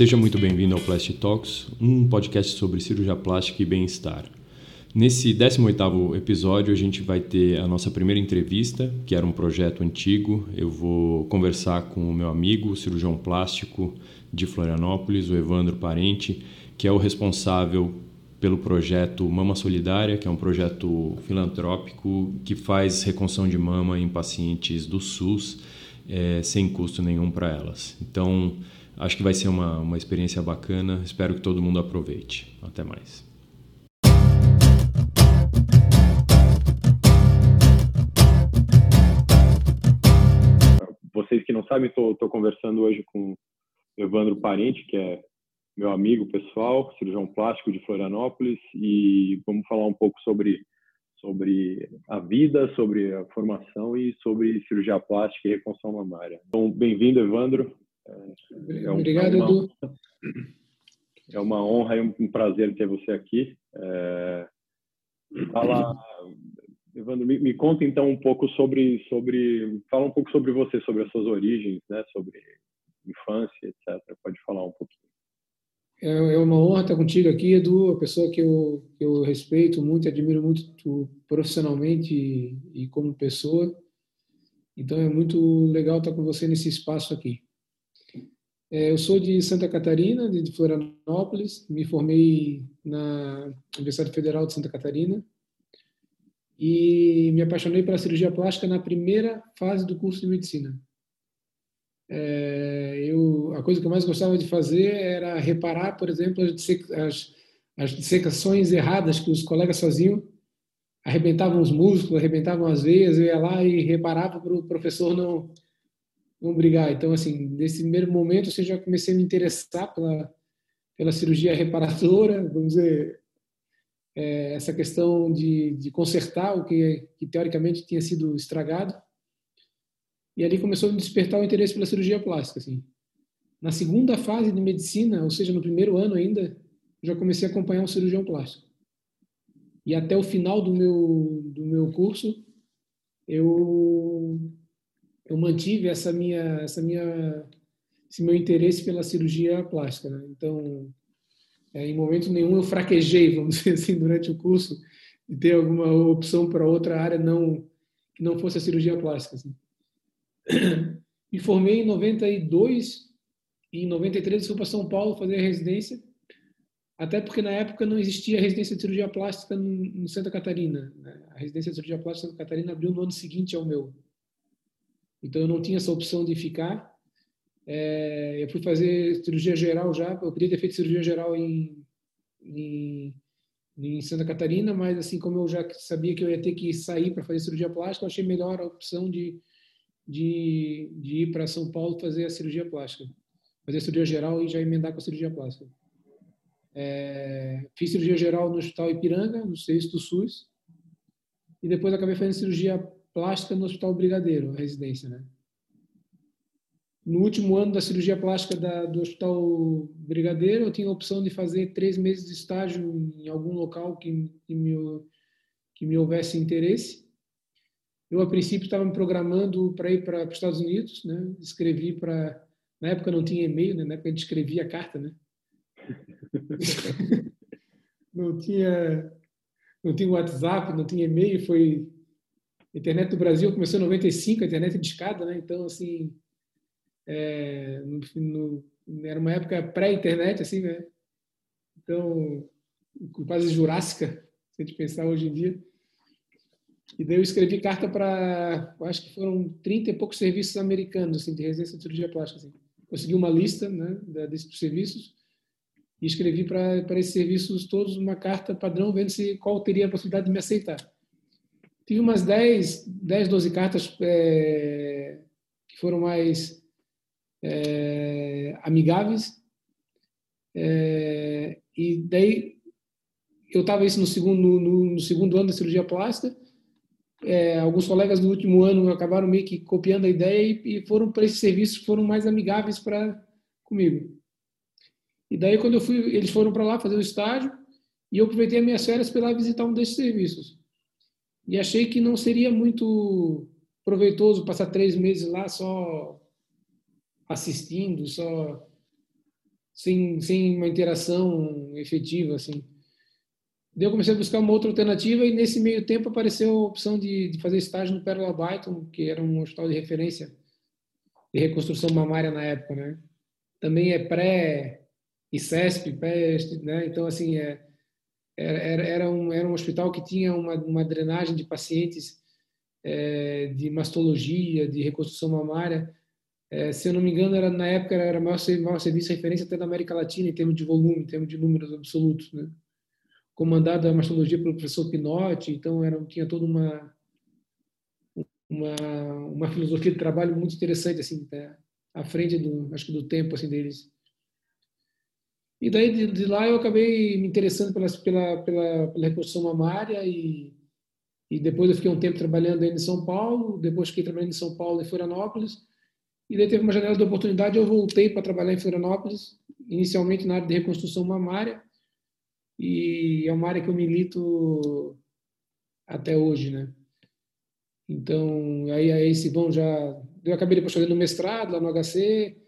Seja muito bem-vindo ao Plastic Talks, um podcast sobre cirurgia plástica e bem-estar. Nesse 18º episódio, a gente vai ter a nossa primeira entrevista, que era um projeto antigo. Eu vou conversar com o meu amigo, cirurgião plástico de Florianópolis, o Evandro Parente, que é o responsável pelo projeto Mama Solidária, que é um projeto filantrópico que faz reconstrução de mama em pacientes do SUS é, sem custo nenhum para elas. Então, acho que vai ser uma, uma experiência bacana. Espero que todo mundo aproveite. Até mais. Vocês que não sabem, estou conversando hoje com Evandro Parente, que é meu amigo pessoal, cirurgião plástico de Florianópolis, e vamos falar um pouco sobre sobre a vida, sobre a formação e sobre cirurgia plástica e reconstrução mamária. Então, bem-vindo, Evandro. É um, Obrigado, é uma, Edu. É uma honra e um prazer ter você aqui. É, fala, Evandro, me, me, conta então um pouco sobre, sobre, fala um pouco sobre você, sobre as suas origens, né, sobre infância, etc. Pode falar um pouquinho. É, é uma honra estar contigo aqui, Edu, a pessoa que eu, que eu respeito muito, admiro muito profissionalmente e, e como pessoa. Então é muito legal estar com você nesse espaço aqui. É, eu sou de Santa Catarina, de Florianópolis, me formei na Universidade Federal de Santa Catarina. E me apaixonei pela cirurgia plástica na primeira fase do curso de medicina. É, eu, a coisa que eu mais gostava de fazer era reparar, por exemplo, as, as, dissecações erradas que os colegas faziam, arrebentavam os músculos, arrebentavam as veias, eu ia lá e reparava para o professor não, não brigar. Então, assim, nesse primeiro momento, eu já comecei a me interessar pela, pela cirurgia reparadora, vamos dizer, é, essa questão de, de consertar o que, que teoricamente tinha sido estragado. E ali começou a despertar o interesse pela cirurgia plástica. Assim. Na segunda fase de medicina, ou seja, no primeiro ano ainda, já comecei a acompanhar um cirurgião plástico. E até o final do meu, do meu curso, eu, eu mantive essa minha, essa minha, esse meu interesse pela cirurgia plástica. Né? Então, é, em momento nenhum eu fraquejei, vamos dizer assim, durante o curso, de ter alguma opção para outra área não que não fosse a cirurgia plástica. Assim. Me formei em 92 e em 93 fui para São Paulo fazer a residência, até porque na época não existia residência de cirurgia plástica em Santa Catarina. Né? A residência de cirurgia plástica em Santa Catarina abriu no ano seguinte ao meu. Então eu não tinha essa opção de ficar. É, eu fui fazer cirurgia geral já, eu podia ter feito cirurgia geral em, em, em Santa Catarina, mas assim como eu já sabia que eu ia ter que sair para fazer cirurgia plástica, eu achei melhor a opção de de, de ir para São Paulo fazer a cirurgia plástica, fazer a cirurgia geral e já emendar com a cirurgia plástica. É, fiz cirurgia geral no Hospital Ipiranga, no serviço do SUS, e depois acabei fazendo cirurgia plástica no Hospital Brigadeiro, a residência, né? No último ano da cirurgia plástica da, do Hospital Brigadeiro, eu tinha a opção de fazer três meses de estágio em algum local que, que, me, que me houvesse interesse. Eu, a princípio, estava me programando para ir para os Estados Unidos, né? Escrevi para... Na época não tinha e-mail, né? Na época a gente escrevia carta, né? não tinha não tinha WhatsApp, não tinha e-mail, foi a internet do Brasil começou em 95, a internet de escada, né? Então assim, é, no, no, era uma época pré-internet assim, né? Então quase jurássica, se a gente pensar hoje em dia. E daí eu escrevi carta para, acho que foram 30 e poucos serviços americanos, assim, de residência de cirurgia plástica. Assim. Consegui uma lista né, desses serviços e escrevi para esses serviços todos uma carta padrão, vendo se qual teria a possibilidade de me aceitar. Tive umas 10, 10 12 cartas é, que foram mais é, amigáveis. É, e daí eu estava isso no segundo, no, no segundo ano da cirurgia plástica é, alguns colegas do último ano acabaram meio que copiando a ideia e, e foram para esses serviços que foram mais amigáveis para comigo. E daí quando eu fui, eles foram para lá fazer o estágio e eu aproveitei as minhas férias para ir lá visitar um desses serviços. E achei que não seria muito proveitoso passar três meses lá só assistindo, só sem, sem uma interação efetiva, assim. Daí eu comecei a buscar uma outra alternativa e nesse meio tempo apareceu a opção de, de fazer estágio no Pérola Byton, que era um hospital de referência de reconstrução mamária na época, né? Também é pré ICESP, pré, né? Então assim é era, era, um, era um hospital que tinha uma, uma drenagem de pacientes é, de mastologia, de reconstrução mamária. É, se eu não me engano, era, na época era o maior, maior serviço de referência até da América Latina em termos de volume, em termos de números absolutos. Né? Comandado a mastologia pelo professor Pinotti, então era, tinha toda uma, uma, uma filosofia de trabalho muito interessante, assim, tá? à frente do, acho que do tempo assim, deles. E daí de, de, lá eu acabei me interessando pela, pela, pela, pela reconstrução mamária e, e depois eu fiquei um tempo trabalhando em São Paulo, depois fiquei trabalhando em São Paulo e Florianópolis e daí teve uma janela de oportunidade eu voltei para trabalhar em Florianópolis, inicialmente na área de reconstrução mamária e é uma área que eu milito até hoje, né? Então, aí, aí vão já... Eu acabei depois fazendo mestrado lá no HC,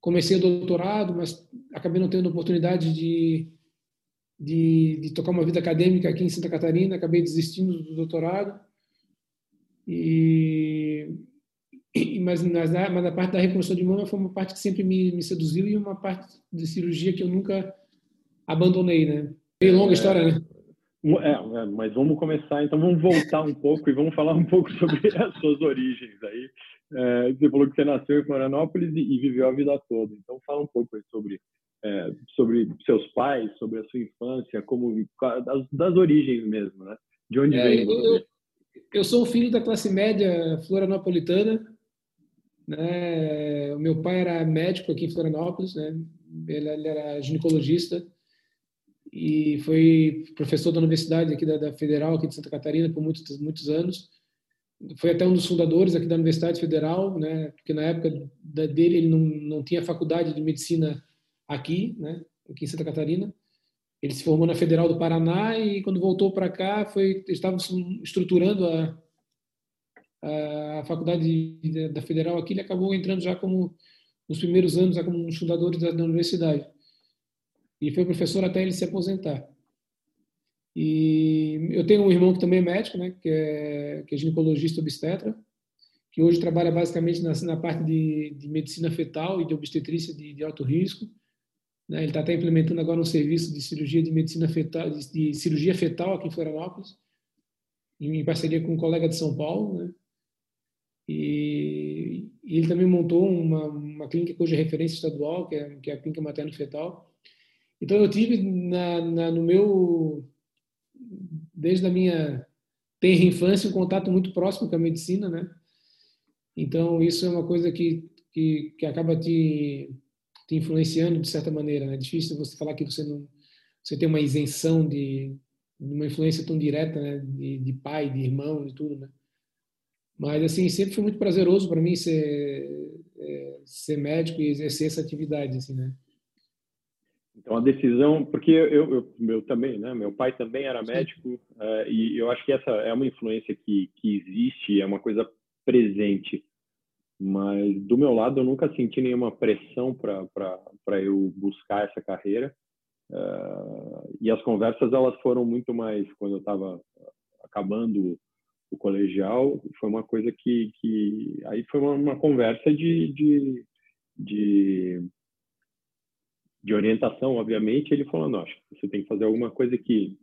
comecei o doutorado, mas acabei não tendo oportunidade de, de, de, tocar uma vida acadêmica aqui em Santa Catarina, acabei desistindo do doutorado. E, mas, mas, a, mas a parte da reconstrução de mama foi uma parte que sempre me, me seduziu e uma parte de cirurgia que eu nunca abandonei, né? Bem longa história, né? É, é, mas vamos começar, então vamos voltar um pouco e vamos falar um pouco sobre as suas origens aí. É, você falou que você nasceu em Florianópolis e, e, viveu a vida toda. Então, fala um pouco sobre, é, sobre seus pais, sobre a sua infância, como das, das origens mesmo, né? De onde é, vem eu, eu, sou filho da classe média florianopolitana. Né? O meu pai era médico aqui em Florianópolis, né? ele, ele era ginecologista e foi professor da universidade aqui da, da, Federal aqui de Santa Catarina por muitos muitos anos foi até um dos fundadores aqui da Universidade Federal, né? Porque na época dele ele não, não tinha faculdade de medicina aqui, né? Aqui em Santa Catarina. Ele se formou na Federal do Paraná e quando voltou para cá foi estava estruturando a, a, faculdade da Federal aqui. Ele acabou entrando já como nos primeiros anos já como um dos fundadores da, da universidade e foi professor até ele se aposentar. E eu tenho um irmão que também é médico, né, que é, que é ginecologista obstetra, que hoje trabalha basicamente na, na parte de, de, medicina fetal e de obstetrícia de, de alto risco. Né? Ele está até implementando agora um serviço de cirurgia de medicina fetal, de, de cirurgia fetal aqui em Florianópolis, em, em parceria com um colega de São Paulo, né? E, e ele também montou uma, uma clínica hoje é referência estadual, que é, que é a clínica materno-fetal. Então eu tive na, na, no meu desde a minha tenra infância, um contato muito próximo com a medicina, né? Então, isso é uma coisa que, que, que acaba te, te influenciando de certa maneira, né? É difícil você falar que você não você tem uma isenção de, de uma influência tão direta, né? De, de pai, de irmão, de tudo, né? Mas, assim, sempre foi muito prazeroso para mim ser, é, ser médico e exercer essa atividade, assim, né? Então a decisão, porque eu, eu meu também, né? Meu pai também era médico uh, e eu acho que essa é uma influência que que existe, é uma coisa presente. Mas do meu lado eu nunca senti nenhuma pressão para para eu buscar essa carreira. Uh, e as conversas elas foram muito mais quando eu estava acabando o colegial, foi uma coisa que que aí foi uma, uma conversa de, de de de orientação, obviamente, ele falou, que você tem que fazer alguma coisa que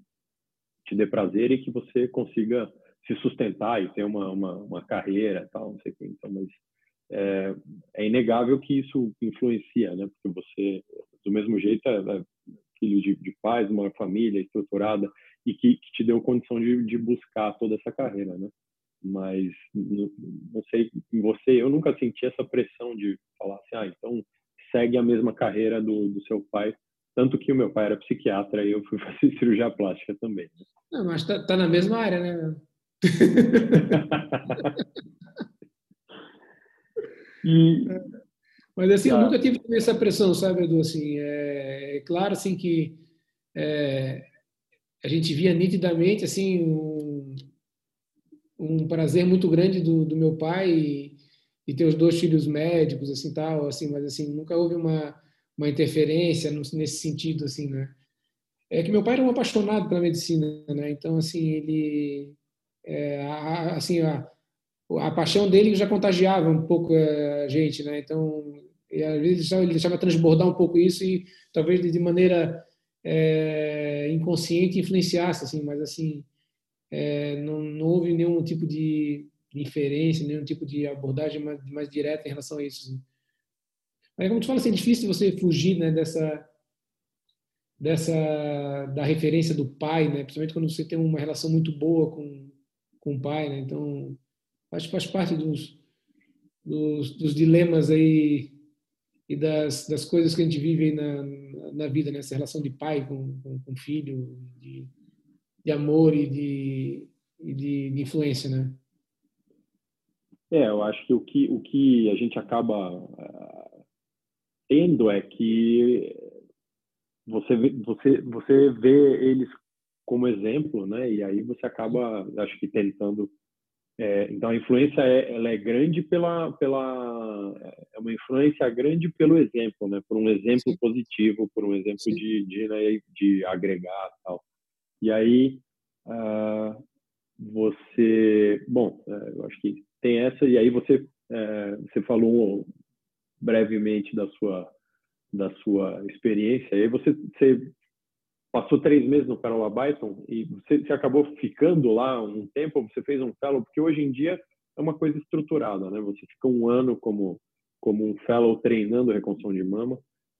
te dê prazer e que você consiga se sustentar e ter uma, uma, uma carreira tal, não sei o que. Então, mas é, é, inegável que isso influencia, né? Porque você, do mesmo jeito, é, é filho de, de pais, uma família estruturada e que, que te deu condição de, de, buscar toda essa carreira, né? Mas não, não sei, em você, eu nunca senti essa pressão de falar assim, ah, então segue a mesma carreira do, do seu pai. Tanto que o meu pai era psiquiatra e eu fui fazer cirurgia plástica também. Né? Não, mas tá, tá, na mesma área, né? e, mas assim, eu tá. nunca tive essa pressão, sabe, Edu? Assim, é, é claro assim que é, a gente via nitidamente assim um, um prazer muito grande do, do meu pai e ter os dois filhos médicos, assim, tal, assim, mas assim, nunca houve uma, uma interferência nesse sentido, assim, né? É que meu pai era um apaixonado pela medicina, né? Então, assim, ele... É, a, assim, a, a paixão dele já contagiava um pouco a gente, né? Então, e às vezes ele deixava transbordar um pouco isso e talvez de maneira é, inconsciente influenciasse, assim, mas assim, é, não, não houve nenhum tipo de inferência, nenhum tipo de abordagem mais, mais direta em relação a isso. Assim. Mas como tu fala, assim, é difícil você fugir né, dessa dessa da referência do pai, né? Principalmente quando você tem uma relação muito boa com com o pai, né? Então acho que faz parte dos, dos, dos dilemas aí e das, das coisas que a gente vive na, na vida, né? relação de pai com, com, com filho, de, de amor e de, e de, de influência, né? É, eu acho que o que, o que a gente acaba uh, tendo é que você, você, você vê eles como exemplo, né? E aí você acaba, acho que tentando. É, então a influência é, ela é grande pela, pela é uma influência grande pelo exemplo, né? Por um exemplo Sim. positivo, por um exemplo de de, né, de agregar tal. E aí uh, você, bom, uh, eu acho que tem essa e aí você é, você falou brevemente da sua da sua experiência. E aí você, você passou três meses no Carola Byton e você, você, acabou ficando lá um tempo. Você fez um fellow porque hoje em dia é uma coisa estruturada, né? Você fica um ano como como um fellow treinando reconstrução de mama.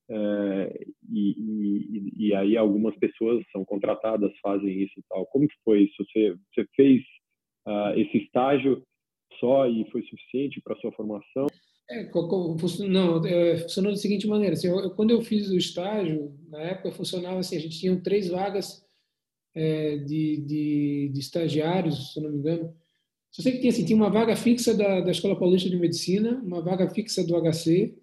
É, e, e, e, aí algumas pessoas são contratadas, fazem isso e tal. Como que foi isso? Você, você fez uh, esse estágio só e foi suficiente para sua formação? É, não, é, funcionou da seguinte maneira. Assim, eu, quando eu fiz o estágio, na época funcionava assim, a gente tinha três vagas é, de, de, de, estagiários, se não me engano. Só sei que tinha, assim, tinha uma vaga fixa da, da Escola Paulista de Medicina, uma vaga fixa do HC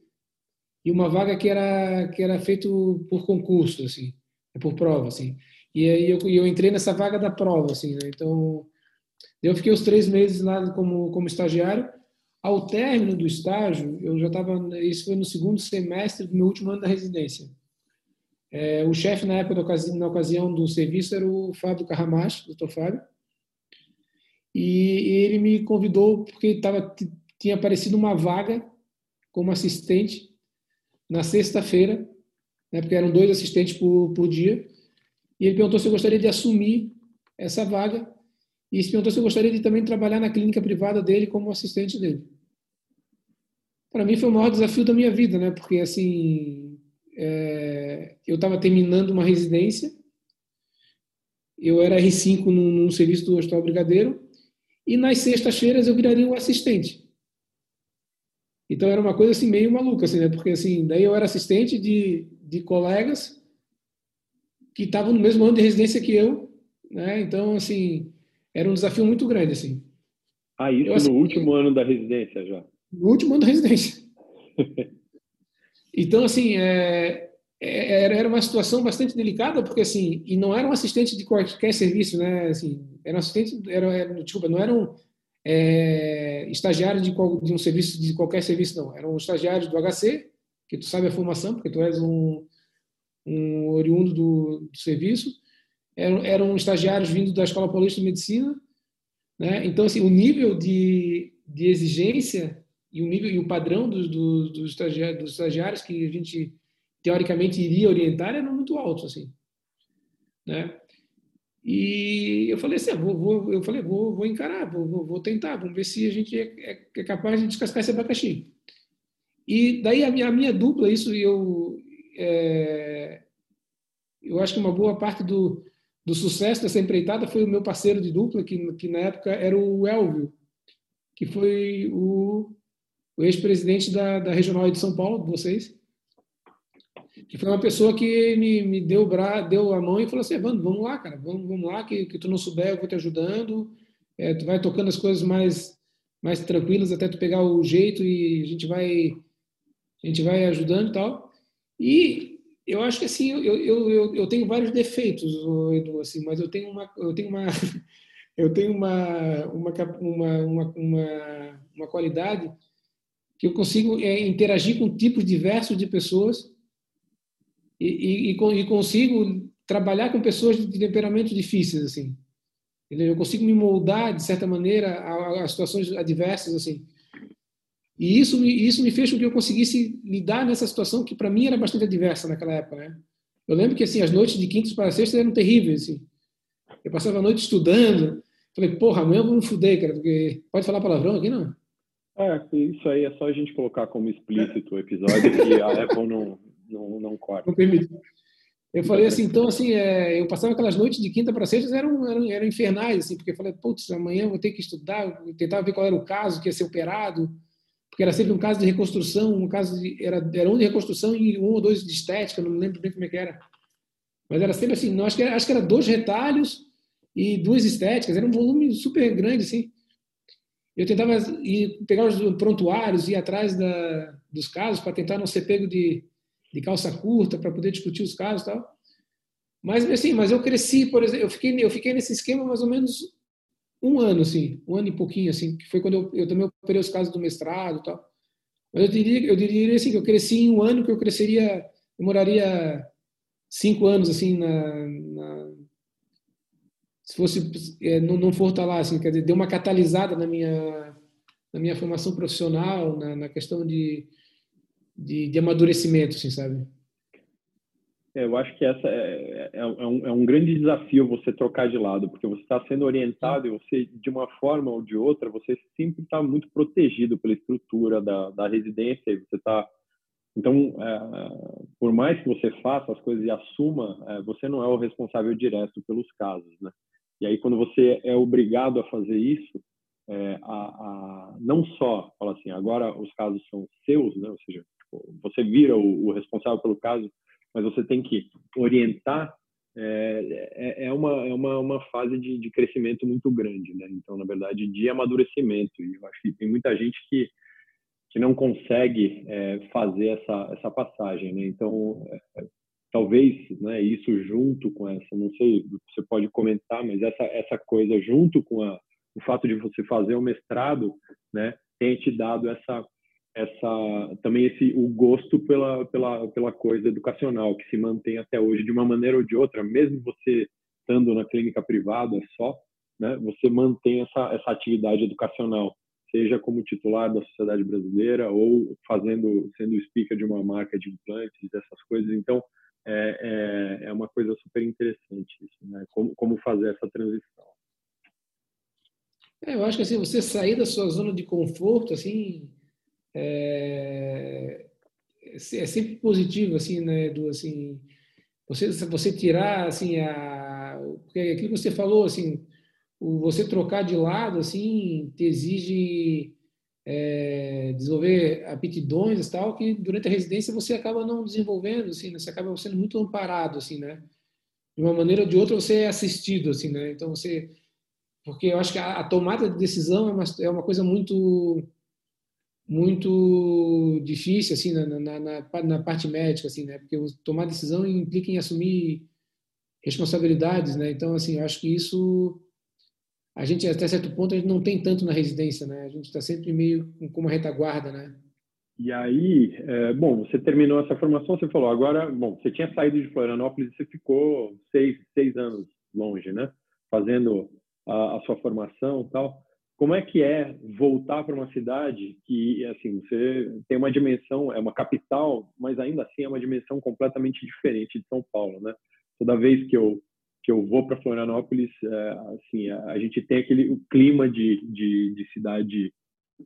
e uma vaga que era que era feito por concurso, assim, por prova, assim. E aí eu, eu entrei nessa vaga da prova, assim, né? Então eu fiquei os três meses lá como, como estagiário. Ao término do estágio, eu já estava. Isso foi no segundo semestre do meu último ano da residência. É, o chefe, na época, na ocasião do serviço, era o Fábio Carramacho, doutor Fábio. E, ele me convidou porque tava, tinha aparecido uma vaga como assistente na sexta-feira, né, porque eram dois assistentes por, por dia. E ele perguntou se eu gostaria de assumir essa vaga e se perguntou se eu gostaria de também trabalhar na clínica privada dele como assistente dele. Para mim foi o maior desafio da minha vida, né? Porque assim, é, eu estava terminando uma residência, eu era R5 num, num serviço do Hospital Brigadeiro e nas sextas-feiras eu viraria o assistente. Então era uma coisa assim meio maluca, assim, né? Porque assim, daí eu era assistente de, de colegas que estavam no mesmo ano de residência que eu, né? Então assim, era um desafio muito grande, assim. Ah, isso eu, assim, no último ano da residência já? No último ano da residência. então, assim, é, é, era uma situação bastante delicada, porque, assim, e não era um assistente de qualquer serviço, né? Assim, era um assistente, era, era desculpa, não eram é, estagiários de, de um serviço, de qualquer serviço, não. Eram estagiários do HC, que tu sabe a formação, porque tu és um, um oriundo do, do serviço, eram, eram estagiários vindo da Escola Paulista de Medicina, né? Então, assim, o nível de, de exigência e o nível e o padrão dos, dos, dos, estagiários, dos estagiários que a gente teoricamente iria orientar eram muito altos, assim, né? E eu falei assim, ah, vou, vou, eu falei, vou, vou encarar, vou, vou, tentar, vamos ver se a gente é, é, é, capaz de descascar esse abacaxi. E daí a minha, a minha dupla, isso eu, é, eu acho que uma boa parte do, do sucesso dessa empreitada foi o meu parceiro de dupla, que, que na época era o Elvio, que foi o, o ex-presidente da, da Regional de São Paulo, de vocês, que foi uma pessoa que me, me deu, bra, deu a mão e falou assim, Evandro, vamos lá, cara, vamos, vamos lá, que, que tu não souber, eu vou te ajudando, é, tu vai tocando as coisas mais, mais tranquilas até tu pegar o jeito e a gente vai, a gente vai ajudando e tal. E eu acho que assim, eu, eu, eu, eu tenho vários defeitos, Edu, assim, mas eu tenho uma, eu tenho uma, eu tenho uma, uma, uma, uma, uma qualidade que eu consigo é, interagir com tipos diversos de pessoas e, e, e consigo trabalhar com pessoas de temperamentos difíceis, assim. Eu consigo me moldar, de certa maneira, a, a situações adversas, assim. E isso, isso me fez com que eu conseguisse lidar nessa situação que, para mim, era bastante adversa naquela época, né? Eu lembro que, assim, as noites de quinta para sexta eram terríveis, assim. Eu passava a noite estudando. Falei, porra, amanhã eu vou me fuder, cara, porque... Pode falar palavrão aqui, não? É, isso aí é só a gente colocar como explícito o episódio que a Apple não, não, não corta. Não permite. Eu falei assim, então assim, é, eu passava aquelas noites de quinta para sexta, eram, eram, eram infernais, assim, porque eu falei, putz, amanhã eu vou ter que estudar, eu tentava ver qual era o caso que ia ser operado, porque era sempre um caso de reconstrução, um caso de, era, era um de reconstrução e um ou dois de estética, não lembro bem como é que era. Mas era sempre assim, não, acho, que era, acho que era dois retalhos e duas estéticas, era um volume super grande, assim. Eu tentava ir, pegar os prontuários, ir atrás da, dos casos para tentar não ser pego de, de calça curta para poder discutir os casos e tal. Mas assim, mas eu cresci, por exemplo, eu fiquei eu fiquei nesse esquema mais ou menos um ano assim, um ano e pouquinho assim, que foi quando eu, eu também operei os casos do mestrado e tal. Mas eu diria eu diria assim que eu cresci em um ano que eu cresceria, demoraria cinco anos assim na, na se fosse é, não, não for estar tá lá assim, quer dizer, deu uma catalisada na minha na minha formação profissional, na, na questão de de, de amadurecimento, assim, sabe? É, eu acho que essa é, é, é, um, é um grande desafio você trocar de lado, porque você está sendo orientado e você, de uma forma ou de outra, você sempre está muito protegido pela estrutura da, da residência e você está então, é, por mais que você faça as coisas e assuma, é, você não é o responsável direto pelos casos, né? E aí, quando você é obrigado a fazer isso, é, a, a, não só fala assim, agora os casos são seus, né? Ou seja, você vira o, o responsável pelo caso, mas você tem que orientar. É, é, é uma, é uma, uma fase de, de crescimento muito grande, né? Então, na verdade, de amadurecimento. E eu acho que tem muita gente que, que não consegue é, fazer essa, essa passagem, né? Então, é, talvez né, isso junto com essa, não sei, você pode comentar, mas essa, essa coisa junto com a, o fato de você fazer o mestrado, né, tem te dado essa essa também esse o gosto pela pela pela coisa educacional que se mantém até hoje de uma maneira ou de outra mesmo você estando na clínica privada só né você mantém essa essa atividade educacional seja como titular da sociedade brasileira ou fazendo sendo speaker de uma marca de implantes essas coisas. Então é, é, é uma coisa super interessante isso né como como fazer essa transição. É, eu acho que assim você sair da sua zona de conforto assim é, é sempre positivo, assim, né, Edu? Assim, você, você tirar, assim, a, porque aquilo que você falou, assim, o, você trocar de lado, assim, te exige é, desenvolver aptidões e tal, que durante a residência você acaba não desenvolvendo, assim, né? você acaba sendo muito amparado, assim, né? De uma maneira ou de outra você é assistido, assim, né? Então você, porque eu acho que a, a tomada de decisão é uma, é uma coisa muito muito difícil assim na, na, na, na, parte médica assim né? Porque tomar decisão implica em assumir responsabilidades né? Então assim eu acho que isso a gente até certo ponto a gente não tem tanto na residência né? A gente está sempre meio com uma retaguarda né? E aí é, bom você terminou essa formação você falou agora bom você tinha saído de Florianópolis e você ficou seis seis anos longe né? Fazendo a, a sua formação tal como é que é voltar para uma cidade que, assim, você tem uma dimensão, é uma capital, mas ainda assim é uma dimensão completamente diferente de São Paulo, né? Toda vez que eu que eu vou para Florianópolis, é, assim, a, a, gente tem aquele o clima de, de, de, cidade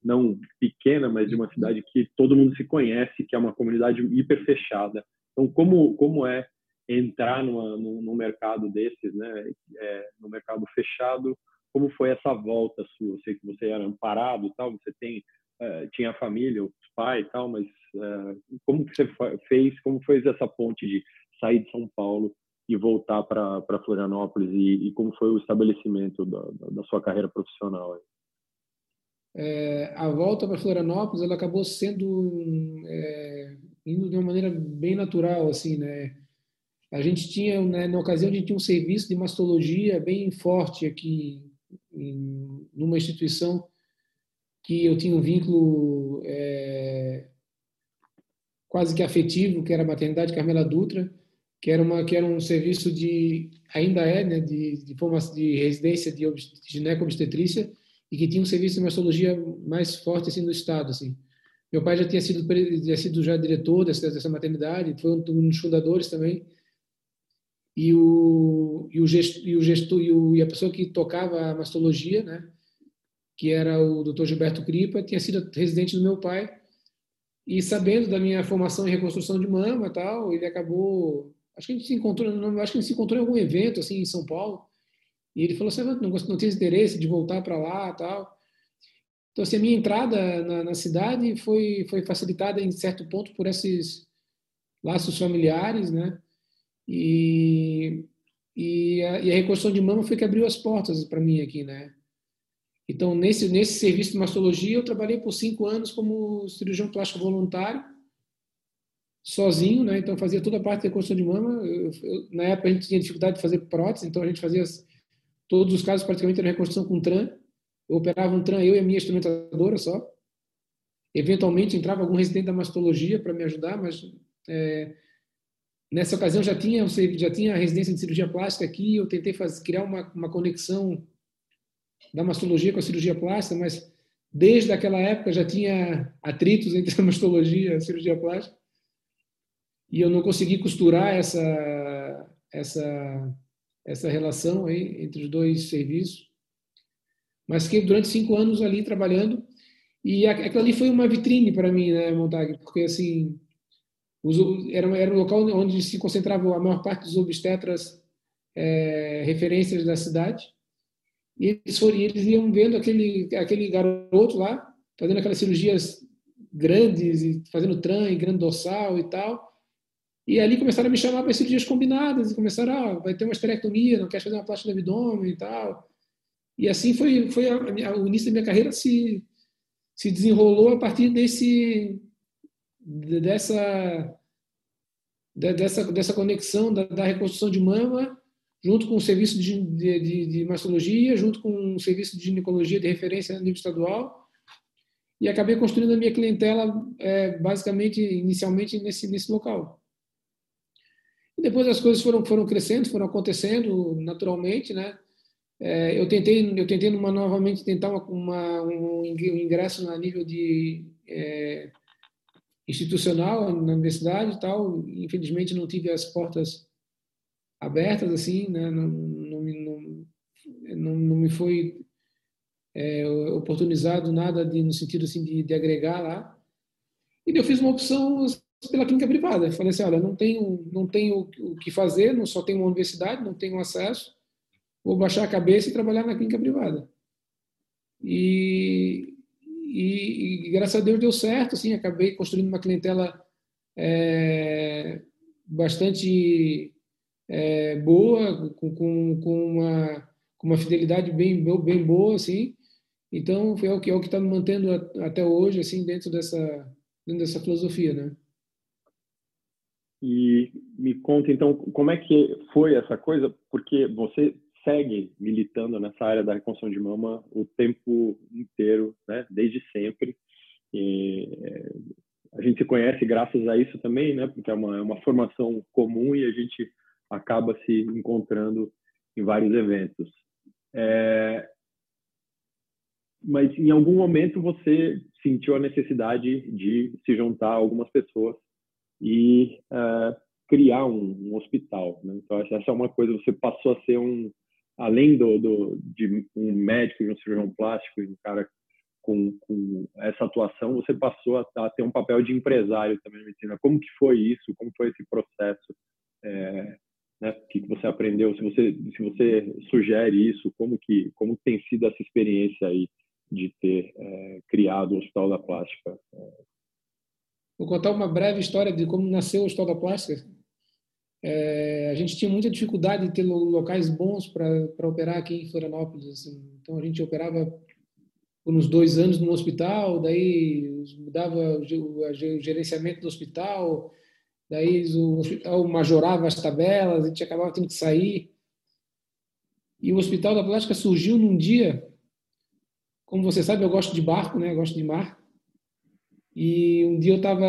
não pequena, mas de uma cidade que todo mundo se conhece, que é uma comunidade hiper fechada. Então, como como é entrar numa, num, num mercado desses, né? É, no mercado fechado, como foi essa volta sua? Eu sei que você era amparado tal, você tem uh, tinha família, os pais tal, mas uh, como que você fez? Como foi essa ponte de sair de São Paulo e voltar para Florianópolis e, e, como foi o estabelecimento da, da sua carreira profissional? É, a volta para Florianópolis ela acabou sendo é, indo de uma maneira bem natural assim né a gente tinha né, na ocasião a gente tinha um serviço de mastologia bem forte aqui numa instituição que eu tinha um vínculo é, quase que afetivo, que era a maternidade Carmela Dutra. que era uma que era um serviço de ainda é né, de de, formação, de residência de gineco-obstetrícia e que tinha um serviço de mastologia mais forte assim no estado assim meu pai já tinha sido já sido já diretor dessa, dessa maternidade foi um dos fundadores também e o e o gesto e o gesto e, o, e a pessoa que tocava a mastologia né que era o Dr. Gilberto Cripa tinha sido residente do meu pai e sabendo da minha formação em reconstrução de mama tal ele acabou acho que a gente se encontrou, não, acho que a gente se encontrou em algum evento assim em São Paulo. E ele falou assim, ah, não, não tinha interesse de voltar para lá, tal. Então assim, a minha entrada na, na, cidade foi foi facilitada em certo ponto por esses laços familiares, né? E e a, e a reconstrução de mama foi que abriu as portas para mim aqui, né? Então, nesse, nesse serviço de mastologia, eu trabalhei por cinco anos como cirurgião plástico voluntário sozinho, né? Então fazia toda a parte de reconstrução de mama. Eu, eu, na época a gente tinha dificuldade de fazer prótese, então a gente fazia todos os casos praticamente era reconstrução com TRAN. Eu operava um TRAN eu e a minha instrumentadora só. Eventualmente entrava algum residente da mastologia para me ajudar, mas é, nessa ocasião já tinha já tinha a residência de cirurgia plástica aqui. Eu tentei fazer, criar uma, uma conexão da mastologia com a cirurgia plástica, mas desde aquela época já tinha atritos entre a mastologia e a cirurgia plástica e eu não consegui costurar essa essa essa relação aí entre os dois serviços. Mas fiquei durante cinco anos ali trabalhando e aquilo ali foi uma vitrine para mim, né, Montag? Porque assim era, era um local onde se concentrava a maior parte dos obstetras é, referências da cidade. E eles, foram, eles iam vendo aquele, aquele garoto lá, fazendo aquelas cirurgias grandes, e fazendo tran e grande dorsal e tal. E ali começaram a me chamar para cirurgias combinadas, e começaram, ah, vai ter uma esterectomia, não quer fazer uma plástica do abdômen e tal. E assim foi, foi a, a, o início da minha carreira se, se desenrolou a partir desse, dessa, dessa, dessa conexão da, da reconstrução de mama, junto com o serviço de, de, de, mastologia, junto com o serviço de ginecologia de referência a nível estadual, e acabei construindo a minha clientela é, basicamente, inicialmente, nesse, nesse local. E depois as coisas foram, foram crescendo, foram acontecendo naturalmente, né? É, eu tentei, eu tentei novamente tentar uma, uma, um ingresso a nível de é, institucional na universidade e tal. Infelizmente não tive as portas abertas assim, né? Não, não, não, não, não me foi é, oportunizado nada de, no sentido assim de, de agregar lá. E eu fiz uma opção pela clínica privada. Falei assim, olha, não tenho, não tenho o que fazer, não só tenho uma universidade, não tenho acesso, vou baixar a cabeça e trabalhar na clínica privada. E, e, e graças a Deus deu certo, assim, acabei construindo uma clientela é, bastante é, boa, com, com, com, uma, com uma fidelidade bem, bem boa, assim. Então, foi o que é o que está me mantendo até hoje, assim, dentro dessa, dentro dessa filosofia, né? E me conta então como é que foi essa coisa, porque você segue militando nessa área da reconstrução de mama o tempo inteiro, né? Desde sempre. E eh, a gente se conhece graças a isso também, né? Porque é uma, é uma formação comum e a gente acaba se encontrando em vários eventos. É... Mas em algum momento você sentiu a necessidade de se juntar a algumas pessoas e uh, criar um, um hospital. Né? Então, essa é uma coisa, você passou a ser um, além do, do de um médico, de um cirurgião plástico, um cara com, com essa atuação, você passou a, a, ter um papel de empresário também na medicina. Como que foi isso? Como foi esse processo? É, né? O que você aprendeu? Se você, se você sugere isso, como que como tem sido essa experiência aí de ter é, criado o Hospital da Plástica? Vou contar uma breve história de como nasceu o Hospital da Plástica. É, a gente tinha muita dificuldade de ter locais bons para operar aqui em Florianópolis. Assim. Então, a gente operava por uns dois anos no hospital, daí mudava o gerenciamento do hospital, daí o hospital majorava as tabelas, a gente acabava tendo que sair. E o Hospital da Plástica surgiu num dia, como você sabe, eu gosto de barco, né? Eu gosto de mar. E um dia eu tava,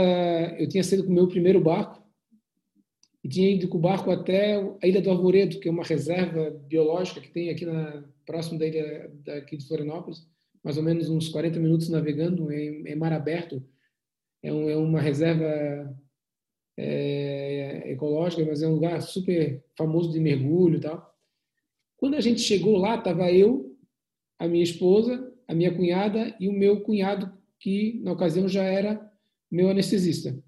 eu tinha saído com o meu primeiro barco e tinha ido com o barco até a Ilha do Arvoredo, que é uma reserva biológica que tem aqui na, próximo da ilha daqui de Florianópolis, mais ou menos uns 40 minutos navegando em, em mar aberto. É, um, é uma reserva é, ecológica, mas é um lugar super famoso de mergulho e tal. Quando a gente chegou lá, estava eu, a minha esposa, a minha cunhada e o meu cunhado, que na ocasião já era meu anestesista.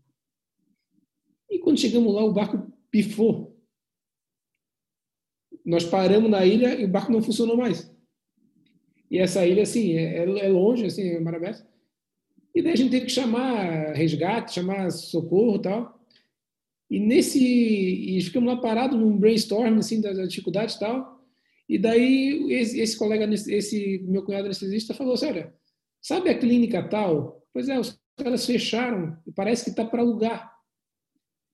E quando chegamos lá, o barco pifou. Nós paramos na ilha e o barco não funcionou mais. E essa ilha, assim, é, é, é longe, assim, é maravilhosa. E daí a gente teve que chamar resgate, chamar socorro e tal. E nesse. E ficamos lá parados num brainstorm, assim, da, dificuldade e tal. E daí esse, esse, colega, esse meu cunhado anestesista falou assim: olha, sabe a clínica tal? Pois é, os caras fecharam parece que está para alugar.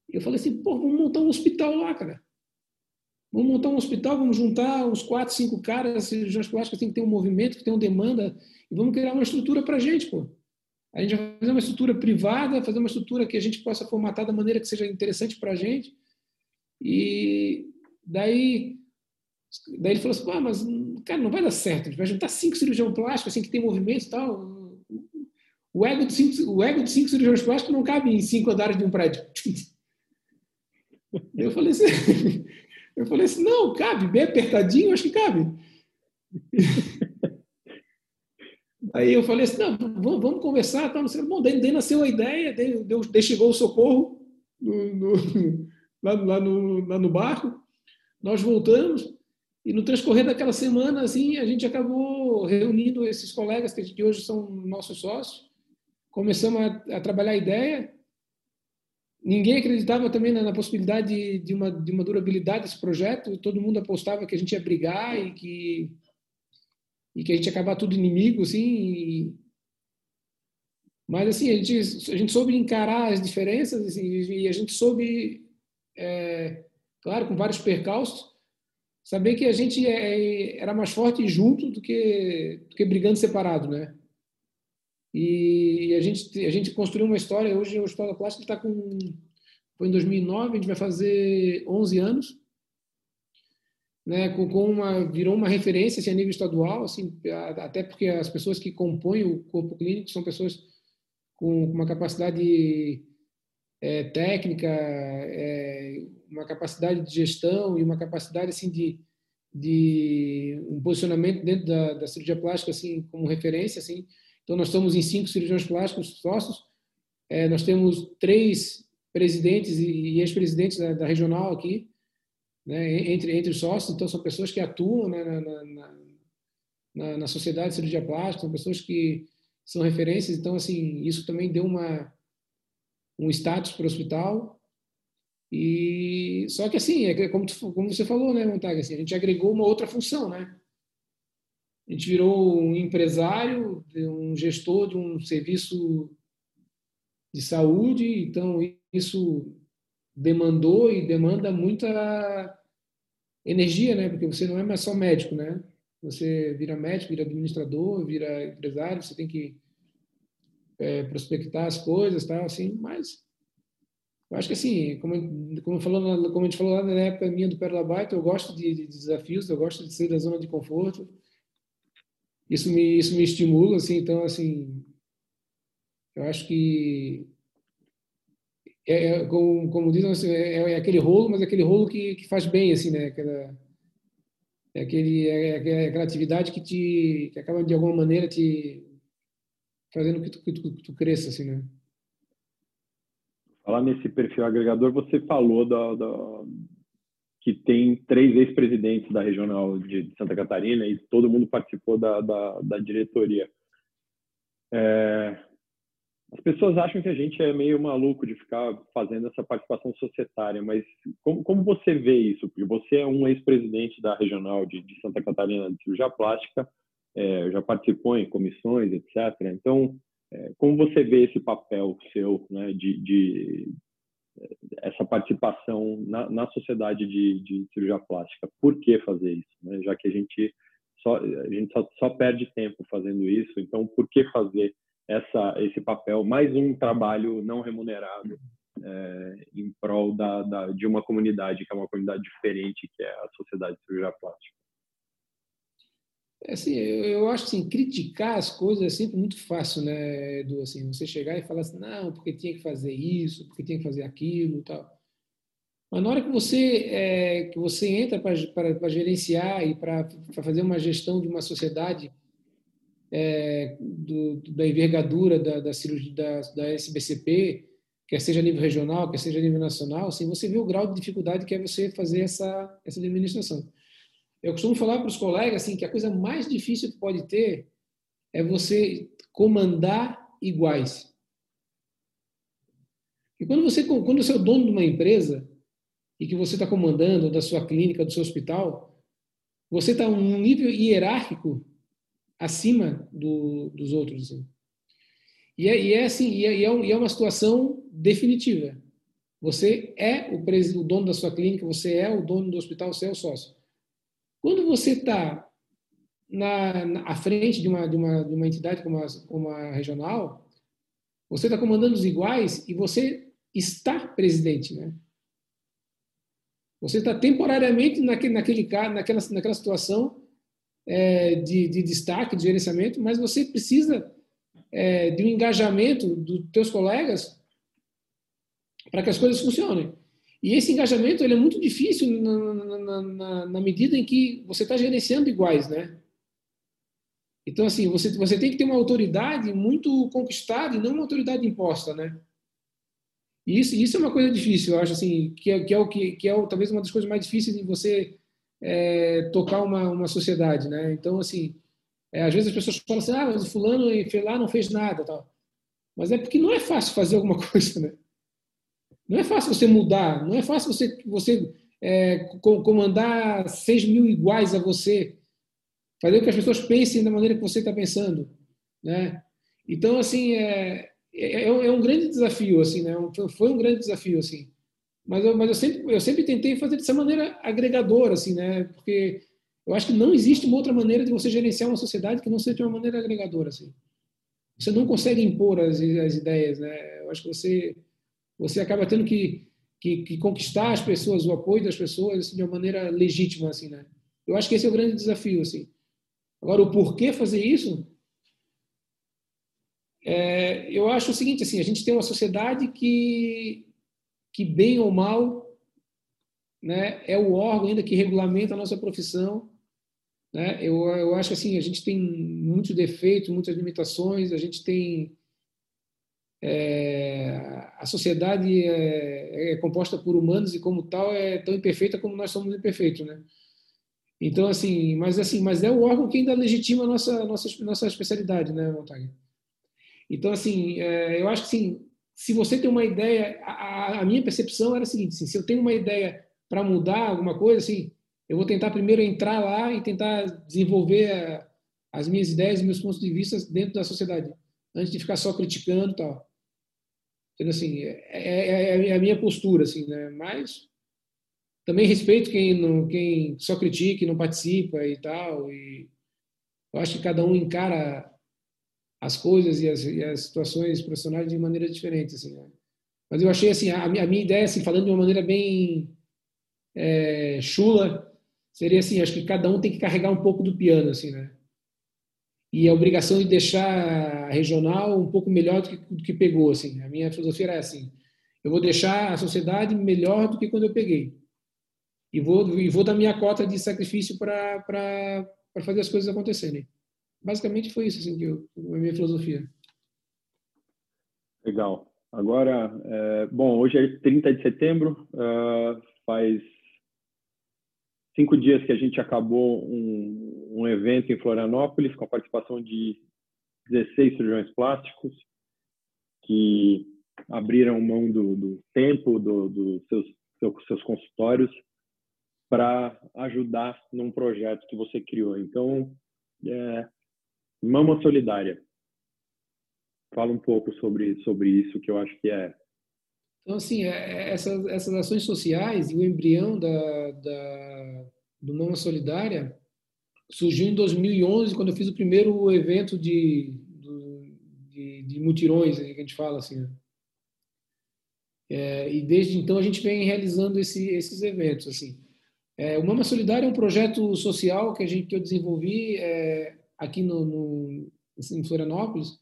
Eu falei assim: pô, vamos montar um hospital lá, cara. Vamos montar um hospital, vamos juntar uns quatro, cinco caras, cirurgiões plásticos tem que ter um movimento, que tem uma demanda, e vamos criar uma estrutura para a gente, pô. A gente vai fazer uma estrutura privada, fazer uma estrutura que a gente possa formatar da maneira que seja interessante para a gente. E daí, daí ele falou assim, ah, mas cara, não vai dar certo. A gente vai juntar cinco cirurgiões plásticos, assim, que tem movimento e tal. O ego de cinco, o ego de cinco cirurgiões plásticos não cabe em cinco andares de um prédio. Eu falei assim, eu falei assim, não, cabe, bem apertadinho, acho que cabe. Aí eu falei assim, não, vamos, vamos conversar. Tá? Bom, daí, daí nasceu a ideia, daí, daí chegou o socorro no, no, lá, lá, no, lá no barco, nós voltamos, e no transcorrer daquela semana, assim, a gente acabou reunindo esses colegas que hoje são nossos sócios, começamos a, a trabalhar a ideia, ninguém acreditava também na, na possibilidade de, de, uma, de uma durabilidade desse projeto, todo mundo apostava que a gente ia brigar e que e que a gente ia acabar tudo inimigo, assim. E... Mas, assim, a gente, a gente soube encarar as diferenças assim, e a gente soube, é, claro, com vários percalços, saber que a gente é, era mais forte junto do que, do que brigando separado, né? E a gente, a gente construiu uma história, hoje o da Plástica está com, foi em 2009, a gente vai fazer 11 anos, né, com, com, uma virou uma referência assim, a nível estadual, assim, até porque as pessoas que compõem o corpo clínico são pessoas com uma capacidade é, técnica, é, uma capacidade de gestão e uma capacidade assim de, de um posicionamento dentro da, da cirurgia plástica assim como referência, assim. Então nós estamos em cinco cirurgiões plásticos sócios, é, nós temos três presidentes e, ex-presidentes da, da regional aqui né, entre, entre os sócios, então são pessoas que atuam né, na, na, na, na, sociedade de cirurgia plástica, são pessoas que são referências, então assim, isso também deu uma, um status para o hospital, e só que assim, é como, tu, como você falou, né, Montag, assim, a gente agregou uma outra função, né? A gente virou um empresário, um gestor de um serviço de saúde, então isso demandou e demanda muita energia, né? Porque você não é mais só médico, né? Você vira médico, vira administrador, vira empresário, você tem que é, prospectar as coisas, tal, assim. Mas eu acho que assim, como como, falou, como a gente falou lá na época minha do Perla Baita, eu gosto de, de, desafios, eu gosto de sair da zona de conforto. Isso me isso me estimula, assim. Então, assim, eu acho que é, é, como, como dizem, assim, é, é, aquele rolo, mas é aquele rolo que, que faz bem, assim, né? Aquela, é, aquele, é, é aquela atividade que te que acaba de alguma maneira te fazendo que tu, que tu, que tu cresça, assim, né? Falar nesse perfil agregador, você falou da, da que tem três ex-presidentes da regional de Santa Catarina e todo mundo participou da, da, da diretoria. É, as pessoas acham que a gente é meio maluco de ficar fazendo essa participação societária, mas como, como você vê isso? Porque você é um ex-presidente da regional de, de, Santa Catarina de cirurgia plástica, é, já participou em comissões, etc. Então, é, como você vê esse papel seu, né, de, de essa participação na, na sociedade de, de, cirurgia plástica? Por que fazer isso? Né? Já que a gente só a gente só, só perde tempo fazendo isso, então por que fazer essa, esse papel, mais um trabalho não remunerado é, em prol da, da, de uma comunidade que é uma comunidade diferente, que é a sociedade de cirurgia plástica? É assim, eu acho assim, criticar as coisas é sempre muito fácil, né, Edu? Assim, você chegar e falar assim, não, porque tinha que fazer isso, porque tinha que fazer aquilo, tal. Mas na hora que você é, que você entra para gerenciar e para fazer uma gestão de uma sociedade é, do, da envergadura da, da cirurgia da, da SBCP, quer seja a nível regional, quer seja a nível nacional, assim, você vê o grau de dificuldade que é você fazer essa essa administração. Eu costumo falar para os colegas assim que a coisa mais difícil que pode ter é você comandar iguais. E quando você quando você é o dono de uma empresa e que você está comandando da sua clínica, do seu hospital, você está um nível hierárquico acima do, dos outros. Assim. E, é, e é assim, e é, e é, é uma situação definitiva. Você é o, dono da sua clínica, você é o dono do hospital, você é o sócio. Quando você está na, na, à frente de uma, de uma, de uma entidade como a, como a regional, você está comandando os iguais e você está presidente, né? Você está temporariamente naquele, naquele, naquela, naquela situação é, de, de, destaque, de gerenciamento, mas você precisa é, de um engajamento dos teus colegas para que as coisas funcionem. E esse engajamento ele é muito difícil na, na, na, na medida em que você está gerenciando iguais, né? Então, assim, você, você tem que ter uma autoridade muito conquistada e não uma autoridade imposta, né? E isso, isso é uma coisa difícil, eu acho, assim, que é, que é o que, que é talvez uma das coisas mais difíceis de você é, tocar uma, uma sociedade, né? Então, assim, é, às vezes as pessoas falam assim, ah, mas o fulano foi lá não fez nada, tal. Mas é porque não é fácil fazer alguma coisa, né? Não é fácil você mudar, não é fácil você, você é, comandar 6 mil iguais a você, fazer com que as pessoas pensem da maneira que você está pensando, né? Então, assim, é, é, é, um grande desafio, assim, né? Foi um grande desafio, assim. Mas eu, mas eu sempre eu sempre tentei fazer dessa maneira agregadora assim né? Porque eu acho que não existe uma outra maneira de você gerenciar uma sociedade que não seja de uma maneira agregadora assim. Você não consegue impor as, as ideias né? Eu acho que você você acaba tendo que, que, que conquistar as pessoas o apoio das pessoas assim, de uma maneira legítima assim né eu acho que esse é o grande desafio assim agora o porquê fazer isso é, eu acho o seguinte assim a gente tem uma sociedade que que, bem ou mal, né, é o órgão ainda que regulamenta a nossa profissão. Né? Eu, eu acho assim, a gente tem muitos defeitos, muitas limitações, a gente tem... É, a sociedade é, é, composta por humanos e como tal é tão imperfeita como nós somos imperfeitos, né? Então assim, mas assim, mas é o órgão que ainda legitima a nossa nossa nossa especialidade, né, Montague? Então assim, é, eu acho que sim, se você tem uma ideia, a, a minha percepção era a seguinte: assim, se eu tenho uma ideia para mudar alguma coisa, assim, eu vou tentar primeiro entrar lá e tentar desenvolver a, as minhas ideias meus pontos de vista dentro da sociedade, antes de ficar só criticando tal. Então, assim, é, é, é, a minha postura, assim, né? Mas também respeito quem, não, quem só critica e não participa e tal. E eu acho que cada um encara as coisas e as, e as situações profissionais de maneira diferente, assim, né? Mas eu achei assim, a, a minha ideia, assim, falando de uma maneira bem é, chula, seria assim, acho que cada um tem que carregar um pouco do piano, assim, né? E a obrigação de deixar a regional um pouco melhor do que, do que pegou, assim. A minha filosofia era assim, eu vou deixar a sociedade melhor do que quando eu peguei. E vou, e vou dar minha cota de sacrifício para fazer as coisas acontecerem basicamente foi isso assim, que eu, a minha filosofia. Legal. Agora, é, bom, hoje é 30 de setembro, uh, faz cinco dias que a gente acabou um, um, evento em Florianópolis com a participação de 16 cirurgiões plásticos que abriram mão do, do tempo dos do seus, seus, seus consultórios para ajudar num projeto que você criou. Então, é, Mama Solidária. Fala um pouco sobre, sobre isso, que eu acho que é. Então, assim, é, é, essas, essas ações sociais e o embrião da, da, do Mama Solidária surgiu em 2011, quando eu fiz o primeiro evento de, de, de mutirões, que a gente fala assim. Né? É, e desde então a gente vem realizando esse, esses eventos. Assim. É, o Mama Solidário é um projeto social que, a gente, que eu desenvolvi é, aqui no, no, em Florianópolis,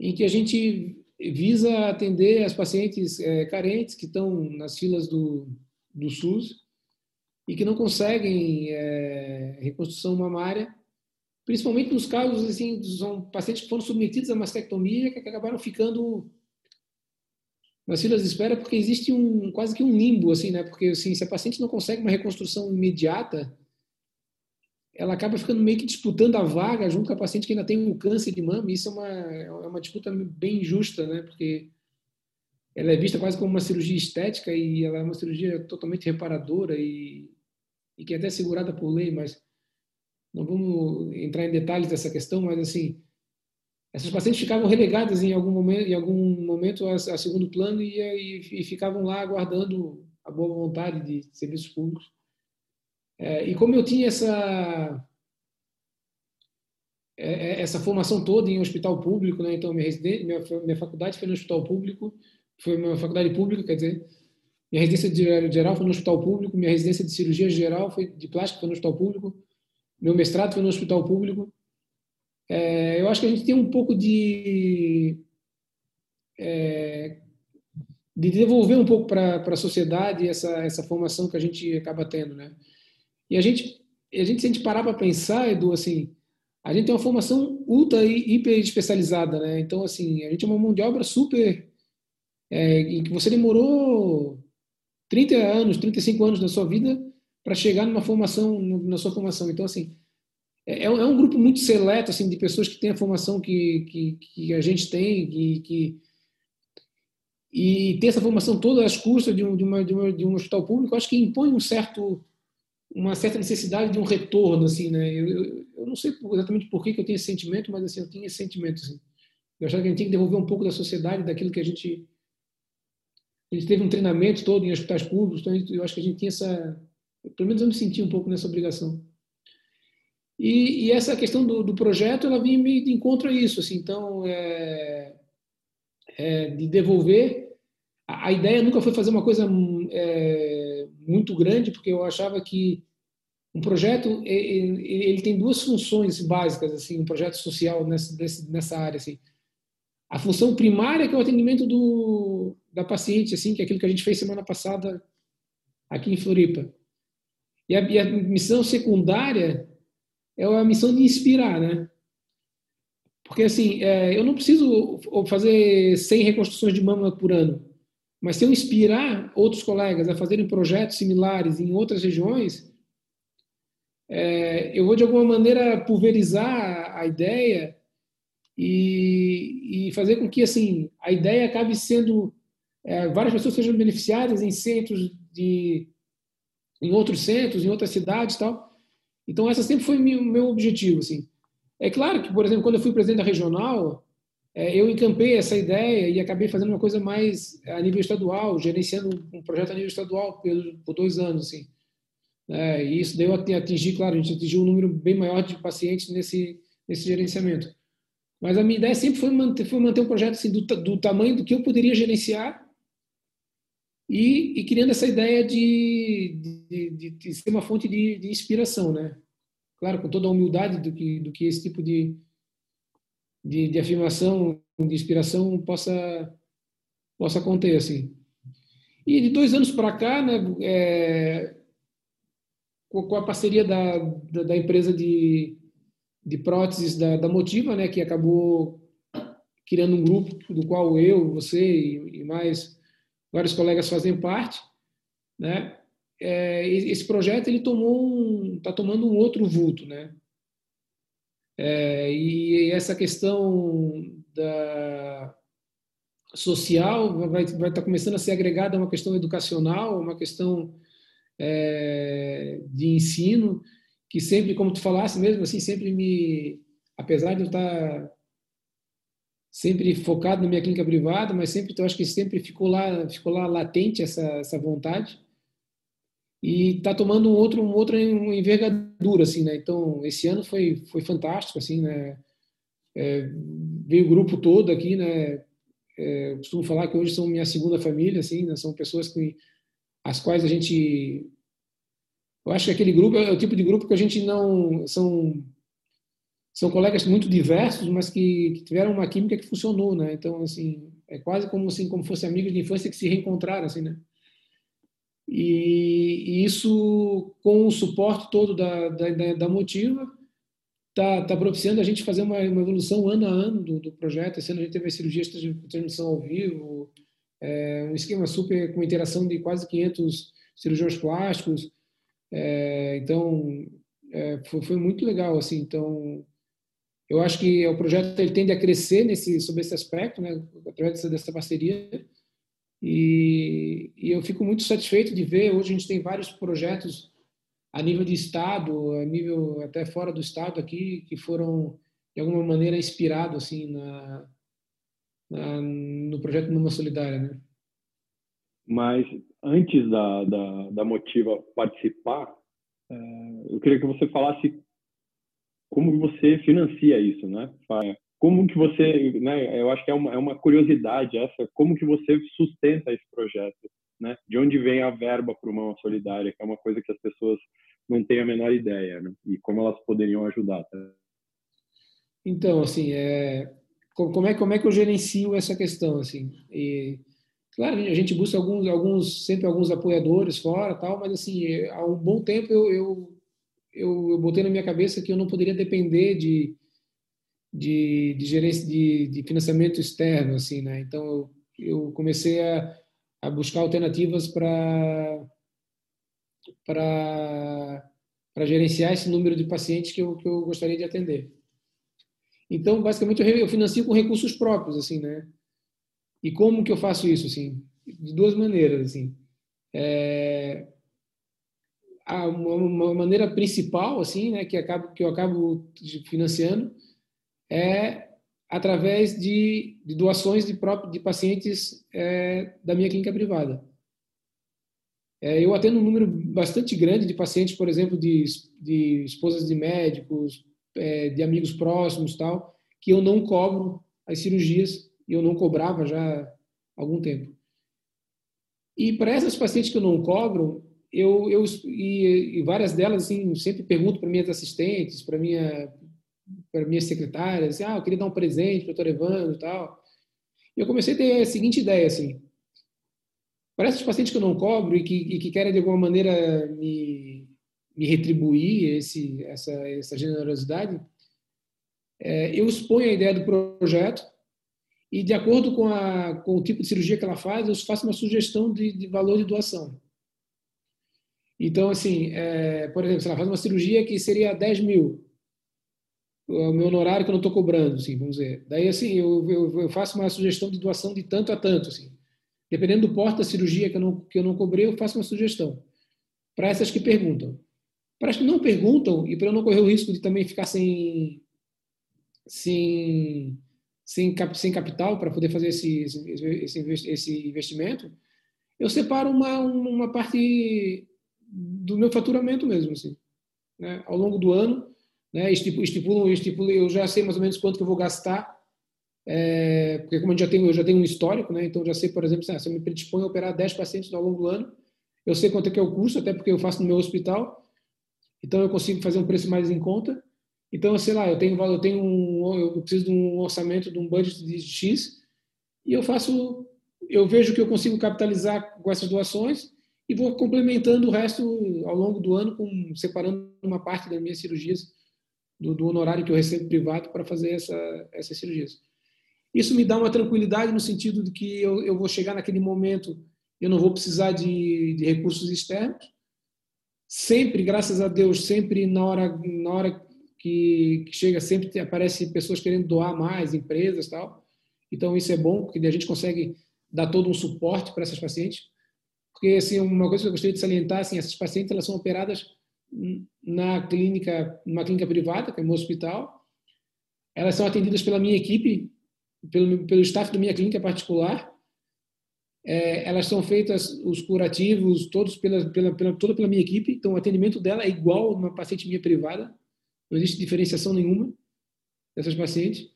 em que a gente visa atender as pacientes é, carentes que estão nas filas do, do SUS e que não conseguem é, reconstrução mamária, principalmente nos casos assim, são pacientes que foram submetidos a mastectomia que acabaram ficando nas filas de espera porque existe um quase que um limbo assim, né? Porque assim, se a paciente não consegue uma reconstrução imediata, ela acaba ficando meio que disputando a vaga junto com a paciente que ainda tem um câncer de mama. E isso é uma é uma disputa bem injusta, né? Porque ela é vista quase como uma cirurgia estética e ela é uma cirurgia totalmente reparadora e, e que é até segurada por lei, mas não vamos entrar em detalhes dessa questão, mas assim, essas pacientes ficavam relegadas em algum momento, em algum momento a, a segundo plano e, e, e, ficavam lá aguardando a boa vontade de serviços públicos. É, e como eu tinha essa é, é, essa formação toda em hospital público, né? Então minha, minha, minha faculdade foi no hospital público, foi uma faculdade pública, quer dizer, minha residência de geral foi no hospital público, minha residência de cirurgia geral foi de plástica foi no hospital público, meu mestrado foi no hospital público. É, eu acho que a gente tem um pouco de é, de devolver um pouco para a sociedade essa essa formação que a gente acaba tendo, né? E a gente a gente se a gente parar para pensar, Edu, assim, a gente tem uma formação ultra e hiper especializada, né? Então assim, a gente é uma mão de obra super é, em que você demorou 30 anos, 35 anos da sua vida para chegar numa formação, na sua formação. Então, assim, é, é, um grupo muito seleto assim de pessoas que têm a formação que, que, que a gente tem que, que e ter essa formação toda às custas de um, de, uma, de, uma, de um hospital público acho que impõe um certo uma certa necessidade de um retorno assim né eu, eu, eu não sei exatamente por que, que eu tenho esse sentimento mas assim eu tinha esse sentimento assim. eu achava que a gente tinha que devolver um pouco da sociedade daquilo que a gente a gente teve um treinamento todo em hospitais públicos então eu acho que a gente tinha essa pelo menos eu me senti um pouco nessa obrigação e, e essa questão do, do, projeto, ela vinha me de encontro a isso, assim, então, é, é, de devolver. A, a, ideia nunca foi fazer uma coisa é, muito grande, porque eu achava que um projeto, ele, ele, tem duas funções básicas, assim, um projeto social nessa, nessa área, assim. A função primária, que é o atendimento do, da paciente, assim, que é aquilo que a gente fez semana passada aqui em Floripa. E a, e a missão secundária é a missão de inspirar, né? Porque, assim, é, eu não preciso fazer 100 reconstruções de mama por ano, mas se eu inspirar outros colegas a fazerem projetos similares em outras regiões, é, eu vou, de alguma maneira, pulverizar a ideia e, e fazer com que, assim, a ideia acabe sendo... É, várias pessoas sejam beneficiadas em centros de... em outros centros, em outras cidades tal, então, essa sempre foi o meu objetivo. Assim. É claro que, por exemplo, quando eu fui presidente da regional, eu encampei essa ideia e acabei fazendo uma coisa mais a nível estadual, gerenciando um projeto a nível estadual por, dois anos. Assim. É, e isso deu a atingir, claro, a gente atingiu um número bem maior de pacientes nesse, nesse gerenciamento. Mas a minha ideia sempre foi manter, foi manter um projeto assim, do, do tamanho do que eu poderia gerenciar e, e criando essa ideia de, de, de, de ser uma fonte de, de, inspiração, né? Claro, com toda a humildade do que, do que esse tipo de, de, de afirmação, de inspiração possa, possa conter, assim. E de dois anos para cá, né, é, com a parceria da, da, da, empresa de, de próteses da, da Motiva, né, que acabou criando um grupo do qual eu, você e, e mais vários colegas fazem parte, né? É, esse projeto ele tomou está tomando um outro vulto, né? É, e essa questão da social vai vai estar tá começando a ser agregada a uma questão educacional, uma questão é, de ensino que sempre, como tu falasse mesmo assim, sempre me, apesar de eu estar tá sempre focado na minha clínica privada, mas sempre, eu acho que sempre ficou lá, ficou lá latente essa, essa vontade e está tomando um outro, um outra envergadura, assim, né? Então, esse ano foi, foi fantástico, assim, né? É, veio o grupo todo aqui, né? é, costumo falar que hoje são minha segunda família, assim, né? são pessoas que as quais a gente eu acho que aquele grupo é o tipo de grupo que a gente não são são colegas muito diversos, mas que, que tiveram uma química que funcionou, né? Então assim é quase como assim como fosse amigos de infância que se reencontraram, assim, né? E, e isso com o suporte todo da da, da Motiva está tá propiciando a gente fazer uma, uma evolução ano a ano do, do projeto. Esse ano a gente teve a cirurgia de transmissão ao vivo, é, um esquema super com interação de quase 500 cirurgiões plásticos. É, então, é, foi, foi, muito legal. assim Então, eu acho que o projeto ele tende a crescer nesse, sobre esse aspecto, né, através dessa, dessa parceria. E, e eu fico muito satisfeito de ver. Hoje a gente tem vários projetos a nível de estado, a nível até fora do estado aqui, que foram de alguma maneira inspirados assim na, na, no projeto Numa Solidária, né? Mas antes da, da, da Motiva participar, é, eu queria que você falasse como você financia isso, né? Como que você, né? Eu acho que é uma, é uma curiosidade essa, como que você sustenta esse projeto? né? De onde vem a verba para uma solidária, que é uma coisa que as pessoas não têm a menor ideia, né? E como elas poderiam ajudar. Tá? Então, assim, é como é como é que eu gerencio essa questão, assim? E claro, a gente busca alguns alguns sempre alguns apoiadores fora, tal, mas assim, há um bom tempo eu eu, eu, eu botei na minha cabeça que eu não poderia depender de de, de gerência de, de financiamento externo, assim, né? Então eu, eu comecei a a buscar alternativas para para para gerenciar esse número de pacientes que eu, que eu gostaria de atender. Então, basicamente, eu financio com recursos próprios, assim, né? E como que eu faço isso, assim? De duas maneiras, assim. É, uma, uma maneira principal, assim, né, que, acabo, que eu acabo financiando é através de, de doações de, próprio, de pacientes é, da minha clínica privada. É, eu atendo um número bastante grande de pacientes, por exemplo, de, de esposas de médicos, é, de amigos próximos, tal, que eu não cobro as cirurgias e eu não cobrava já há algum tempo. E para essas pacientes que eu não cobro, eu, eu e, e várias delas assim sempre pergunto para minhas assistentes, para minha para minhas secretárias, assim, ah, eu queria dar um presente para o doutor Evandro e tal. E eu comecei a ter a seguinte ideia, assim, para esses pacientes que eu não cobro e que, e que querem de alguma maneira me, me retribuir esse, essa, essa generosidade, é, eu exponho a ideia do projeto e, de acordo com, a, com o tipo de cirurgia que ela faz, eu faço uma sugestão de, de valor de doação. Então, assim, é, por exemplo, se ela faz uma cirurgia que seria 10 mil, o meu honorário que eu não estou cobrando, assim, vamos dizer. Daí, assim, eu, eu, eu, faço uma sugestão de doação de tanto a tanto, assim. Dependendo do porte da cirurgia que eu não, que eu não cobrei, eu faço uma sugestão. Para essas que perguntam. Para as que não perguntam, e para eu não correr o risco de também ficar sem, sem, sem, cap, sem capital para poder fazer esse, esse, esse investimento, eu separo uma, uma parte do meu faturamento mesmo, assim. Né? Ao longo do ano, né? Estipulam, estipulam, eu já sei mais ou menos quanto que eu vou gastar, é, porque como eu já tenho, eu já tenho um histórico, né? Então já sei, por exemplo, se eu me predisponho a operar 10 pacientes ao longo do ano, eu sei quanto é que é o custo, até porque eu faço no meu hospital, então eu consigo fazer um preço mais em conta. Então, sei lá, eu tenho, eu tenho um, eu preciso de um orçamento de um budget de X e eu faço, eu vejo que eu consigo capitalizar com essas doações e vou complementando o resto ao longo do ano, com, separando uma parte das minhas cirurgias do, do honorário que eu recebo privado para fazer essa, essas cirurgias. Isso me dá uma tranquilidade no sentido de que eu, eu vou chegar naquele momento, eu não vou precisar de, de recursos externos. Sempre, graças a Deus, sempre na hora, na hora que, que chega, sempre aparece pessoas querendo doar mais, empresas tal. Então isso é bom, porque a gente consegue dar todo um suporte para essas pacientes. Porque assim, uma coisa que eu gostaria de salientar, assim, essas pacientes elas são operadas na clínica, numa clínica privada, que é meu hospital. Elas são atendidas pela minha equipe, pelo, pelo staff da minha clínica particular. É, elas são feitas, os curativos, todos pela, pela, pela, toda pela minha equipe. Então, o atendimento dela é igual a uma paciente minha privada. Não existe diferenciação nenhuma dessas pacientes.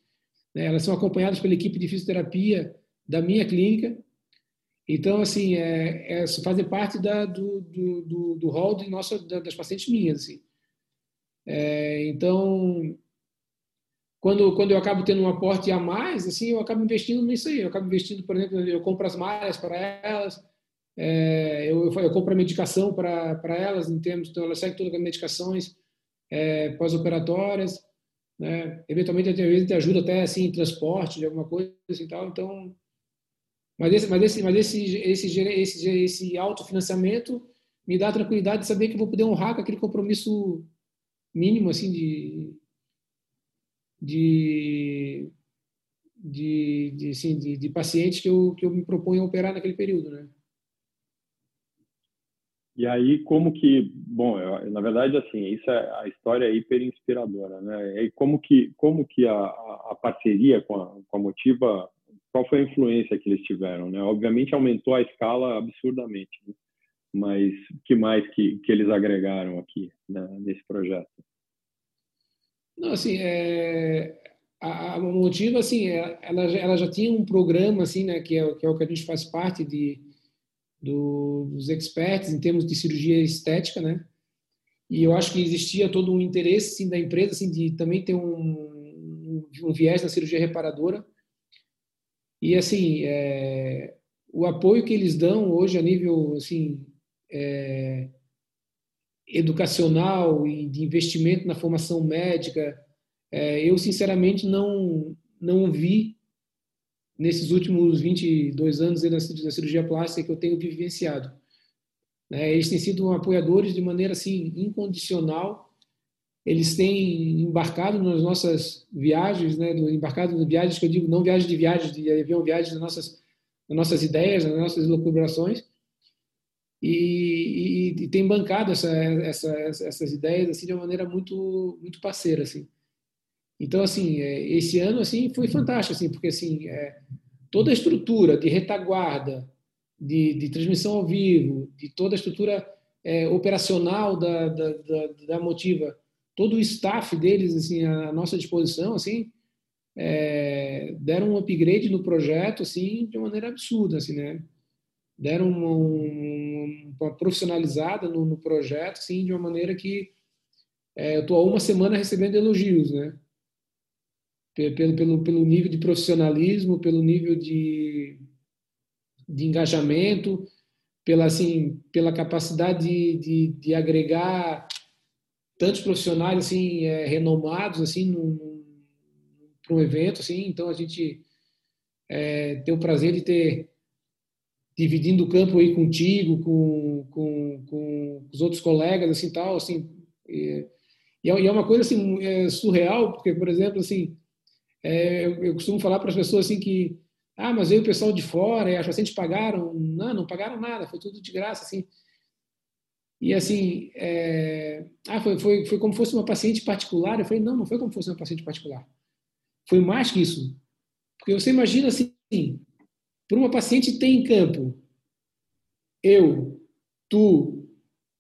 É, elas são acompanhadas pela equipe de fisioterapia da minha clínica. Então, assim, é, é fazer parte da, do, do, do, do hall de nossa, das pacientes minhas. Assim. É, então, quando, quando eu acabo tendo um aporte a mais, assim, eu acabo investindo nisso aí. Eu acabo investindo, por exemplo, eu compro as malhas para elas, é, eu, eu, eu, compro a medicação para elas, em termos, então elas seguem todas as medicações é, pós-operatórias, né? Eventualmente, às vezes, te ajuda até assim em transporte de alguma coisa e tal. Então, mas esse, mas esse, mas esse, esse, esse, esse autofinanciamento me dá a tranquilidade de saber que vou poder honrar com aquele compromisso mínimo assim de de de, de, assim, de, de pacientes que eu, que eu me proponho a operar naquele período, né? E aí, como que, bom, eu, na verdade, assim, isso é a história é hiper inspiradora, né? E como que, como que a, a parceria com a, com a Motiva, qual foi a influência que eles tiveram, né? Obviamente aumentou a escala absurdamente, né? mas que mais que, que eles agregaram aqui né, nesse projeto? Não, assim, é, a, a Motiva, assim, é, ela, ela já tinha um programa, assim, né, que é, que é o que a gente faz parte de do, dos experts em termos de cirurgia estética, né? E eu acho que existia todo um interesse sim, da empresa assim, de também ter um, um viés na cirurgia reparadora. E assim, é, o apoio que eles dão hoje a nível assim é, educacional e de investimento na formação médica, é, eu sinceramente não não vi nesses últimos 22 anos da cirurgia plástica que eu tenho vivenciado. Né? Eles têm sido apoiadores de maneira assim incondicional. Eles têm embarcado nas nossas viagens, né? embarcado nas viagens que eu digo, não viagens de viagens de avião, viagens nas nossas, nas nossas ideias, nas nossas elucubrações. E, e, e, tem bancado essa, essa, essas ideias assim de uma maneira muito muito parceira assim então, assim, é, esse ano assim foi fantástico, assim, porque assim é, toda a estrutura de retaguarda, de, de, transmissão ao vivo, de toda a estrutura é, operacional da, da, da, da, Motiva, todo o staff deles assim à nossa disposição, assim, é, deram um upgrade no projeto, assim, de maneira absurda, assim, né? Deram uma, uma profissionalizada no, no, projeto, assim, de uma maneira que é, eu estou há uma semana recebendo elogios, né? pelo, pelo, pelo nível de profissionalismo, pelo nível de, de engajamento, pela, assim, pela capacidade de, de, de agregar tantos profissionais assim é, renomados assim para um evento assim então a gente é, tem o prazer de ter dividindo o campo aí contigo com, com, com os outros colegas assim tal assim e, e é uma coisa assim é surreal porque por exemplo assim é, eu, eu, costumo falar para as pessoas assim que, ah, mas veio o pessoal de fora e as pacientes pagaram. Não, não pagaram nada, foi tudo de graça, assim. E assim, é, ah, foi, foi, foi como fosse uma paciente particular. Eu falei, não, não foi como fosse uma paciente particular. Foi mais que isso. Porque você imagina assim, para uma paciente tem em campo eu, tu,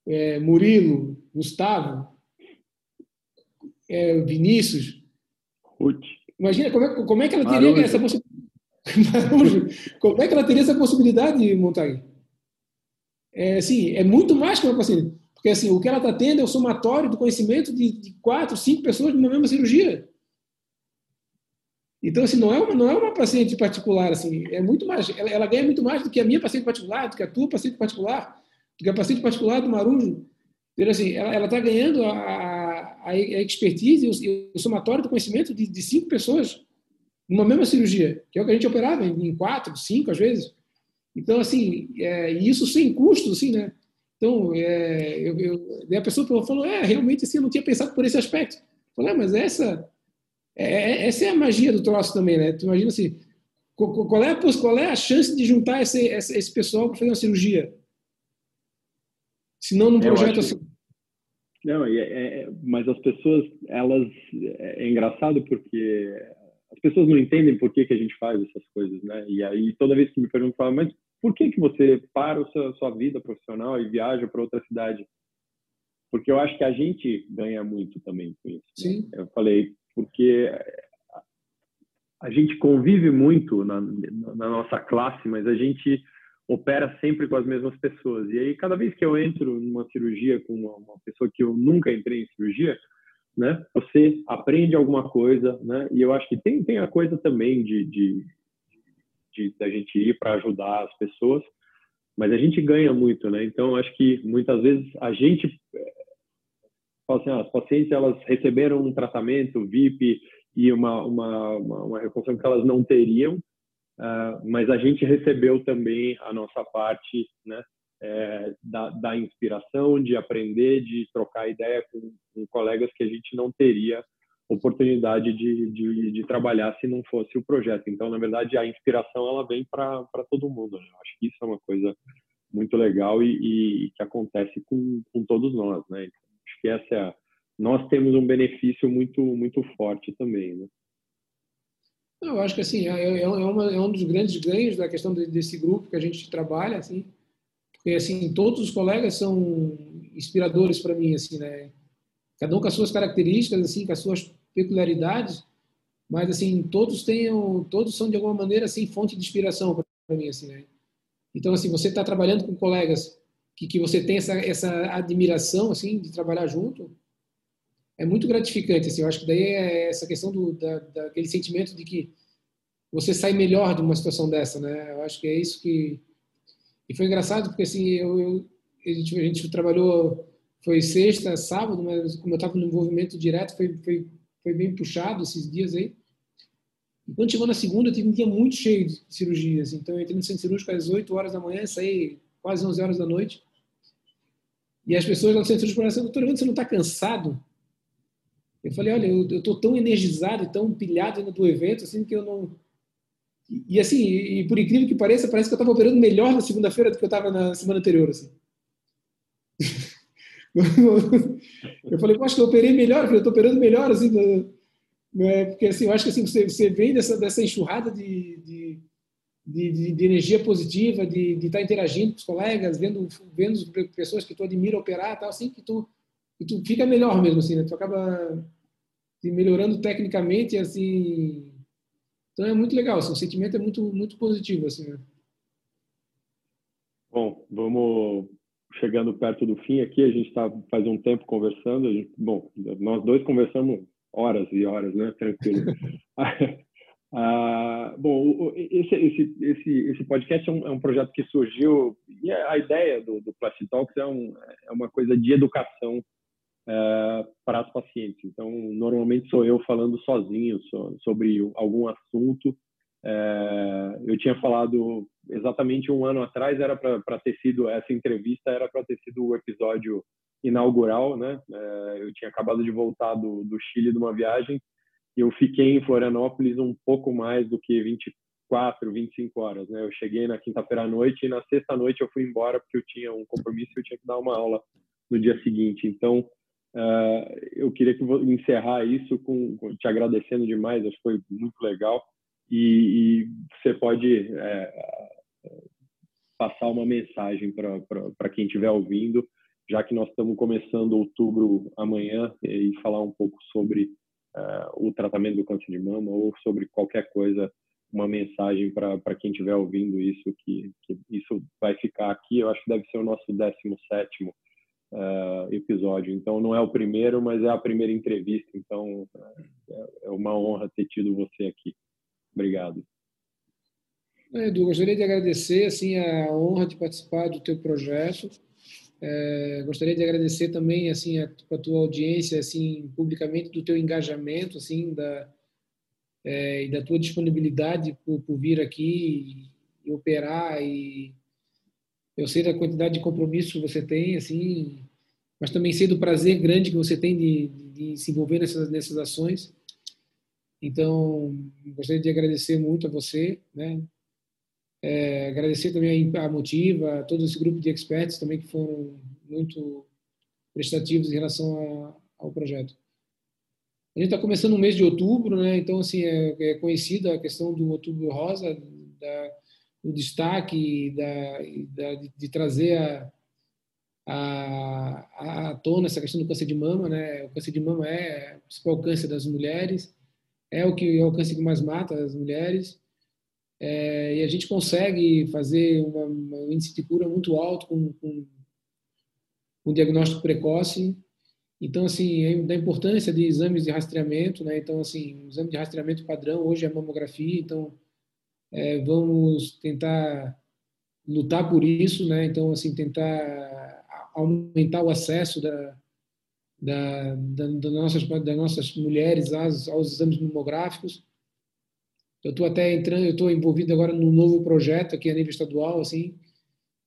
é, Murilo, Gustavo, é, Vinícius, Ruth. Imagina como é, como é que ela teria Marujo. essa possibilidade. como é que ela teria essa possibilidade, Montague? É, assim, é muito mais que uma paciente. Porque assim, o que ela está tendo é o somatório do conhecimento de, de quatro, cinco pessoas numa mesma cirurgia. Então, assim, não é uma, não é uma paciente particular, assim, é muito mais, ela, ela, ganha muito mais do que a minha paciente particular, do que a tua paciente particular, do que a paciente particular do Marujo. Então, assim, ela está ganhando a, a, expertise e o, somatório do conhecimento de, de, cinco pessoas numa mesma cirurgia, que é o que a gente operava em quatro, cinco às vezes. Então, assim, é, isso sem custo, assim, né? Então, é, eu, eu, a pessoa falou, é, realmente, assim, eu não tinha pensado por esse aspecto. Eu falei, é, mas essa, é, é, essa é a magia do troço também, né? Tu imagina assim, qual é a, qual é a chance de juntar esse, esse, pessoal para fazer uma cirurgia? Se não num projeto assim. Não, é, é, mas as pessoas, elas, é, é engraçado porque as pessoas não entendem por que, que a gente faz essas coisas, né? E aí toda vez que me perguntam, mas por que que você para a sua, sua vida profissional e viaja para outra cidade? Porque eu acho que a gente ganha muito também com isso. Né? Sim. Eu falei, porque a gente convive muito na, na, nossa classe, mas a gente opera sempre com as mesmas pessoas. E aí, cada vez que eu entro numa cirurgia com uma, uma pessoa que eu nunca entrei em cirurgia, né, você aprende alguma coisa, né? E eu acho que tem, tem a coisa também de, de, de da gente ir para ajudar as pessoas, mas a gente ganha muito, né? Então, acho que muitas vezes a gente fala assim, ah, as pacientes elas receberam um tratamento VIP e uma, uma, uma, uma reconstrução que elas não teriam, uh, mas a gente recebeu também a nossa parte né, é, da, da, inspiração, de aprender, de trocar ideia com, com, colegas que a gente não teria oportunidade de, de, de, trabalhar se não fosse o projeto. Então, na verdade, a inspiração ela vem para todo mundo. Né? Eu acho que isso é uma coisa muito legal e, e que acontece com, com todos nós. Né? Então, acho que essa é a, nós temos um benefício muito muito forte também, né? Eu acho que assim é, é, é, uma, é um dos grandes ganhos da questão desse grupo que a gente trabalha, assim, porque assim todos os colegas são inspiradores para mim, assim, né? Cada um com as suas características, assim, com as suas peculiaridades, mas assim todos têm, todos são de alguma maneira assim fonte de inspiração para mim, assim, né? Então assim você está trabalhando com colegas que, que você tem essa essa admiração assim de trabalhar junto é muito gratificante. Assim, eu acho que daí é essa questão do, da, daquele sentimento de que você sai melhor de uma situação dessa, né? Eu acho que é isso que e foi engraçado porque assim eu, eu a, gente, a gente trabalhou foi sexta, sábado, mas como eu estava no envolvimento direto foi, foi foi bem puxado esses dias aí. E quando chegou na segunda, eu tive um dia muito cheio de cirurgias. Então, eu entrei no centro cirúrgico às 8 horas da manhã, saí quase 11 horas da noite. E as pessoas lá no centro cirúrgico falaram assim, doutor, você não está cansado? Eu falei, olha, eu estou tão energizado tão pilhado ainda do evento, assim, que eu não... E, assim, e, por incrível que pareça, parece que eu estava operando melhor na segunda-feira do que eu estava na semana anterior, assim. eu falei, acho que eu operei melhor, eu estou operando melhor, assim, né? porque assim, eu acho que assim, você, você vem dessa, dessa enxurrada de, de, de, de energia positiva, de, estar tá interagindo com os colegas, vendo, vendo pessoas que tu admira operar, tal, assim, que tu e tu fica melhor mesmo, assim, né? Tu acaba melhorando tecnicamente, assim... Então é muito legal, assim, o sentimento é muito, muito positivo, assim, né? Bom, vamos chegando perto do fim aqui, a gente está faz um tempo conversando, gente, bom, nós dois conversamos horas e horas, né? Tranquilo. ah, bom, esse, esse, esse, esse podcast é um, é um, projeto que surgiu, e a ideia do, do Plastic Talks é, um, é uma coisa de educação é, para as pacientes. Então, normalmente sou eu falando sozinho sobre algum assunto. É, eu tinha falado exatamente um ano atrás, era para ter sido essa entrevista, era para ter sido o episódio inaugural, né? É, eu tinha acabado de voltar do, do Chile de uma viagem e eu fiquei em Florianópolis um pouco mais do que 24, 25 horas, né? Eu cheguei na quinta-feira à noite e na sexta noite eu fui embora porque eu tinha um compromisso e eu tinha que dar uma aula no dia seguinte. Então, Uh, eu queria que encerrar isso com, com, te agradecendo demais, acho que foi muito legal. E, e você pode é, passar uma mensagem para quem estiver ouvindo, já que nós estamos começando outubro amanhã, e falar um pouco sobre uh, o tratamento do câncer de mama ou sobre qualquer coisa, uma mensagem para quem estiver ouvindo isso, que, que isso vai ficar aqui. Eu acho que deve ser o nosso 17 sétimo uh, episódio. Então, não é o primeiro, mas é a primeira entrevista. Então, é, é uma honra ter tido você aqui. Obrigado. É, Edu, gostaria de agradecer assim a honra de participar do teu projeto. É, gostaria de agradecer também assim a, a, tua audiência assim publicamente do teu engajamento assim da é, e da tua disponibilidade por, por vir aqui e, e operar e eu sei da quantidade de compromisso que você tem, assim, mas também sei do prazer grande que você tem de, de, se envolver nessas, nessas ações. Então, gostaria de agradecer muito a você, né? É, agradecer também a Motiva, a todo esse grupo de experts também que foram muito prestativos em relação a, ao projeto. A gente está começando o mês de outubro, né? Então, assim, é, é conhecida a questão do Outubro Rosa, da, o destaque da, da, de trazer a, a, a tona essa questão do câncer de mama, né? O câncer de mama é o principal câncer das mulheres. É o que é o câncer que mais mata as mulheres. É, e a gente consegue fazer uma, um índice de cura muito alto com, com diagnóstico precoce. Então, assim, é da importância de exames de rastreamento, né? Então, assim, um exame de rastreamento padrão hoje é a mamografia, então é, vamos tentar lutar por isso, né? Então, assim, tentar aumentar o acesso da, da, da, da nossas, das nossas mulheres aos, aos exames mamográficos. Eu estou até entrando, eu estou envolvido agora num novo projeto aqui a nível estadual, assim,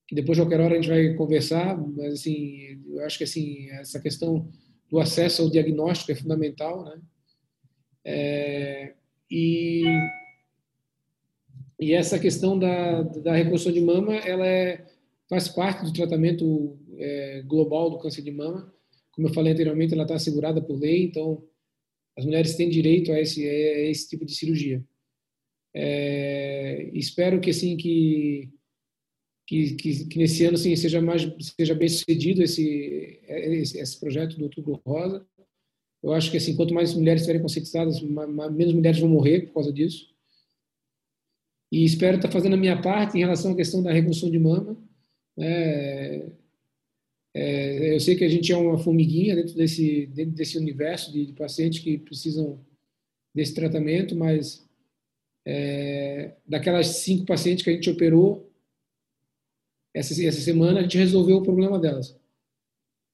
que depois de qualquer hora a gente vai conversar, mas assim, eu acho que assim essa questão do acesso ao diagnóstico é fundamental, né? É, e e essa questão da, da reconstrução de mama, ela é, faz parte do tratamento é, global do câncer de mama. Como eu falei anteriormente, ela está assegurada por lei, então as mulheres têm direito a esse, a esse tipo de cirurgia. É, espero que assim que, que, que, que, nesse ano assim, seja mais seja bem sucedido esse, esse, esse projeto do Outubro Rosa. Eu acho que assim quanto mais mulheres estiverem conscientizadas, menos mulheres vão morrer por causa disso. E espero estar fazendo a minha parte em relação à questão da reconstrução de mama. É, é, eu sei que a gente é uma formiguinha dentro desse dentro desse universo de, de pacientes que precisam desse tratamento, mas é, daquelas cinco pacientes que a gente operou essa, essa semana, a gente resolveu o problema delas.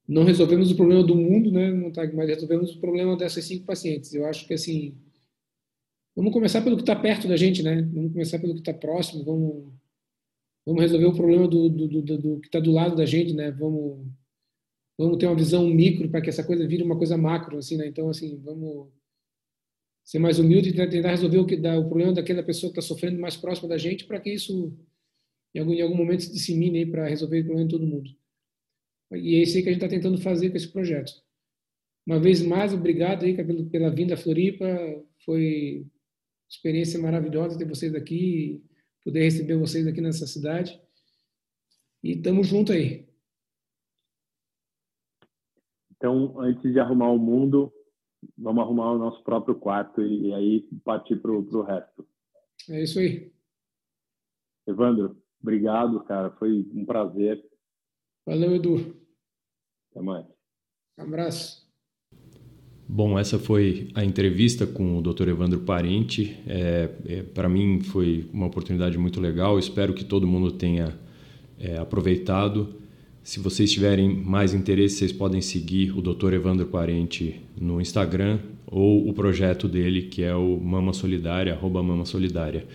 Não resolvemos o problema do mundo, né? Mas resolvemos o problema dessas cinco pacientes. Eu acho que assim, vamos começar pelo que está perto da gente, né? Vamos começar pelo que está próximo. Vamos, vamos resolver o problema do, do, do, do que está do lado da gente, né? Vamos, vamos ter uma visão micro para que essa coisa vire uma coisa macro, assim, né? Então, assim, vamos ser mais humilde e tentar resolver o, que dá, o problema daquela pessoa que está sofrendo mais próxima da gente para que isso, em algum, em algum momento, se dissemine para resolver o problema de todo mundo. E é isso aí que a gente está tentando fazer com esse projeto. Uma vez mais, obrigado aí pela, vinda à Floripa. Foi experiência maravilhosa ter vocês aqui, poder receber vocês aqui nessa cidade. E estamos juntos aí. Então, antes de arrumar o mundo, vamos arrumar o nosso próprio quarto e, aí partir para o resto. É isso aí. Evandro, obrigado, cara. Foi um prazer. Valeu, Edu. Até mais. Um abraço. Bom, essa foi a entrevista com o Dr. Evandro Parente. É, é, Para mim foi uma oportunidade muito legal. Espero que todo mundo tenha é, aproveitado. Se vocês tiverem mais interesse, vocês podem seguir o Dr. Evandro Parente no Instagram ou o projeto dele, que é o Mama Solidária, arroba Mama Solidária.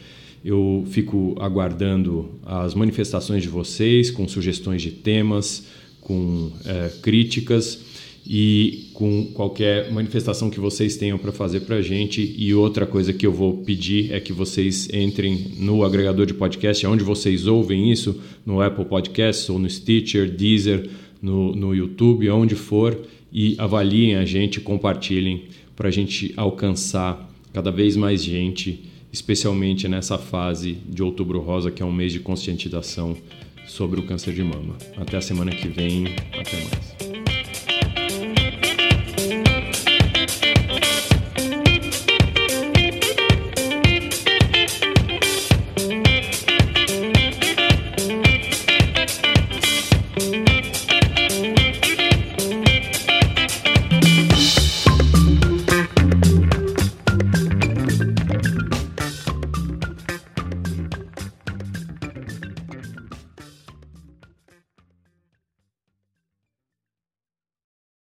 Eu fico aguardando as manifestações de vocês com sugestões de temas, com é, críticas e com qualquer manifestação que vocês tenham para fazer para a gente. E outra coisa que eu vou pedir é que vocês entrem no agregador de podcast, onde vocês ouvem isso, no Apple Podcasts ou no Stitcher, Deezer, no, no YouTube, onde for, e avaliem a gente, compartilhem para a gente alcançar cada vez mais gente, especialmente nessa fase de Outubro Rosa, que é um mês de conscientização sobre o câncer de mama. Até a semana que vem, até mais.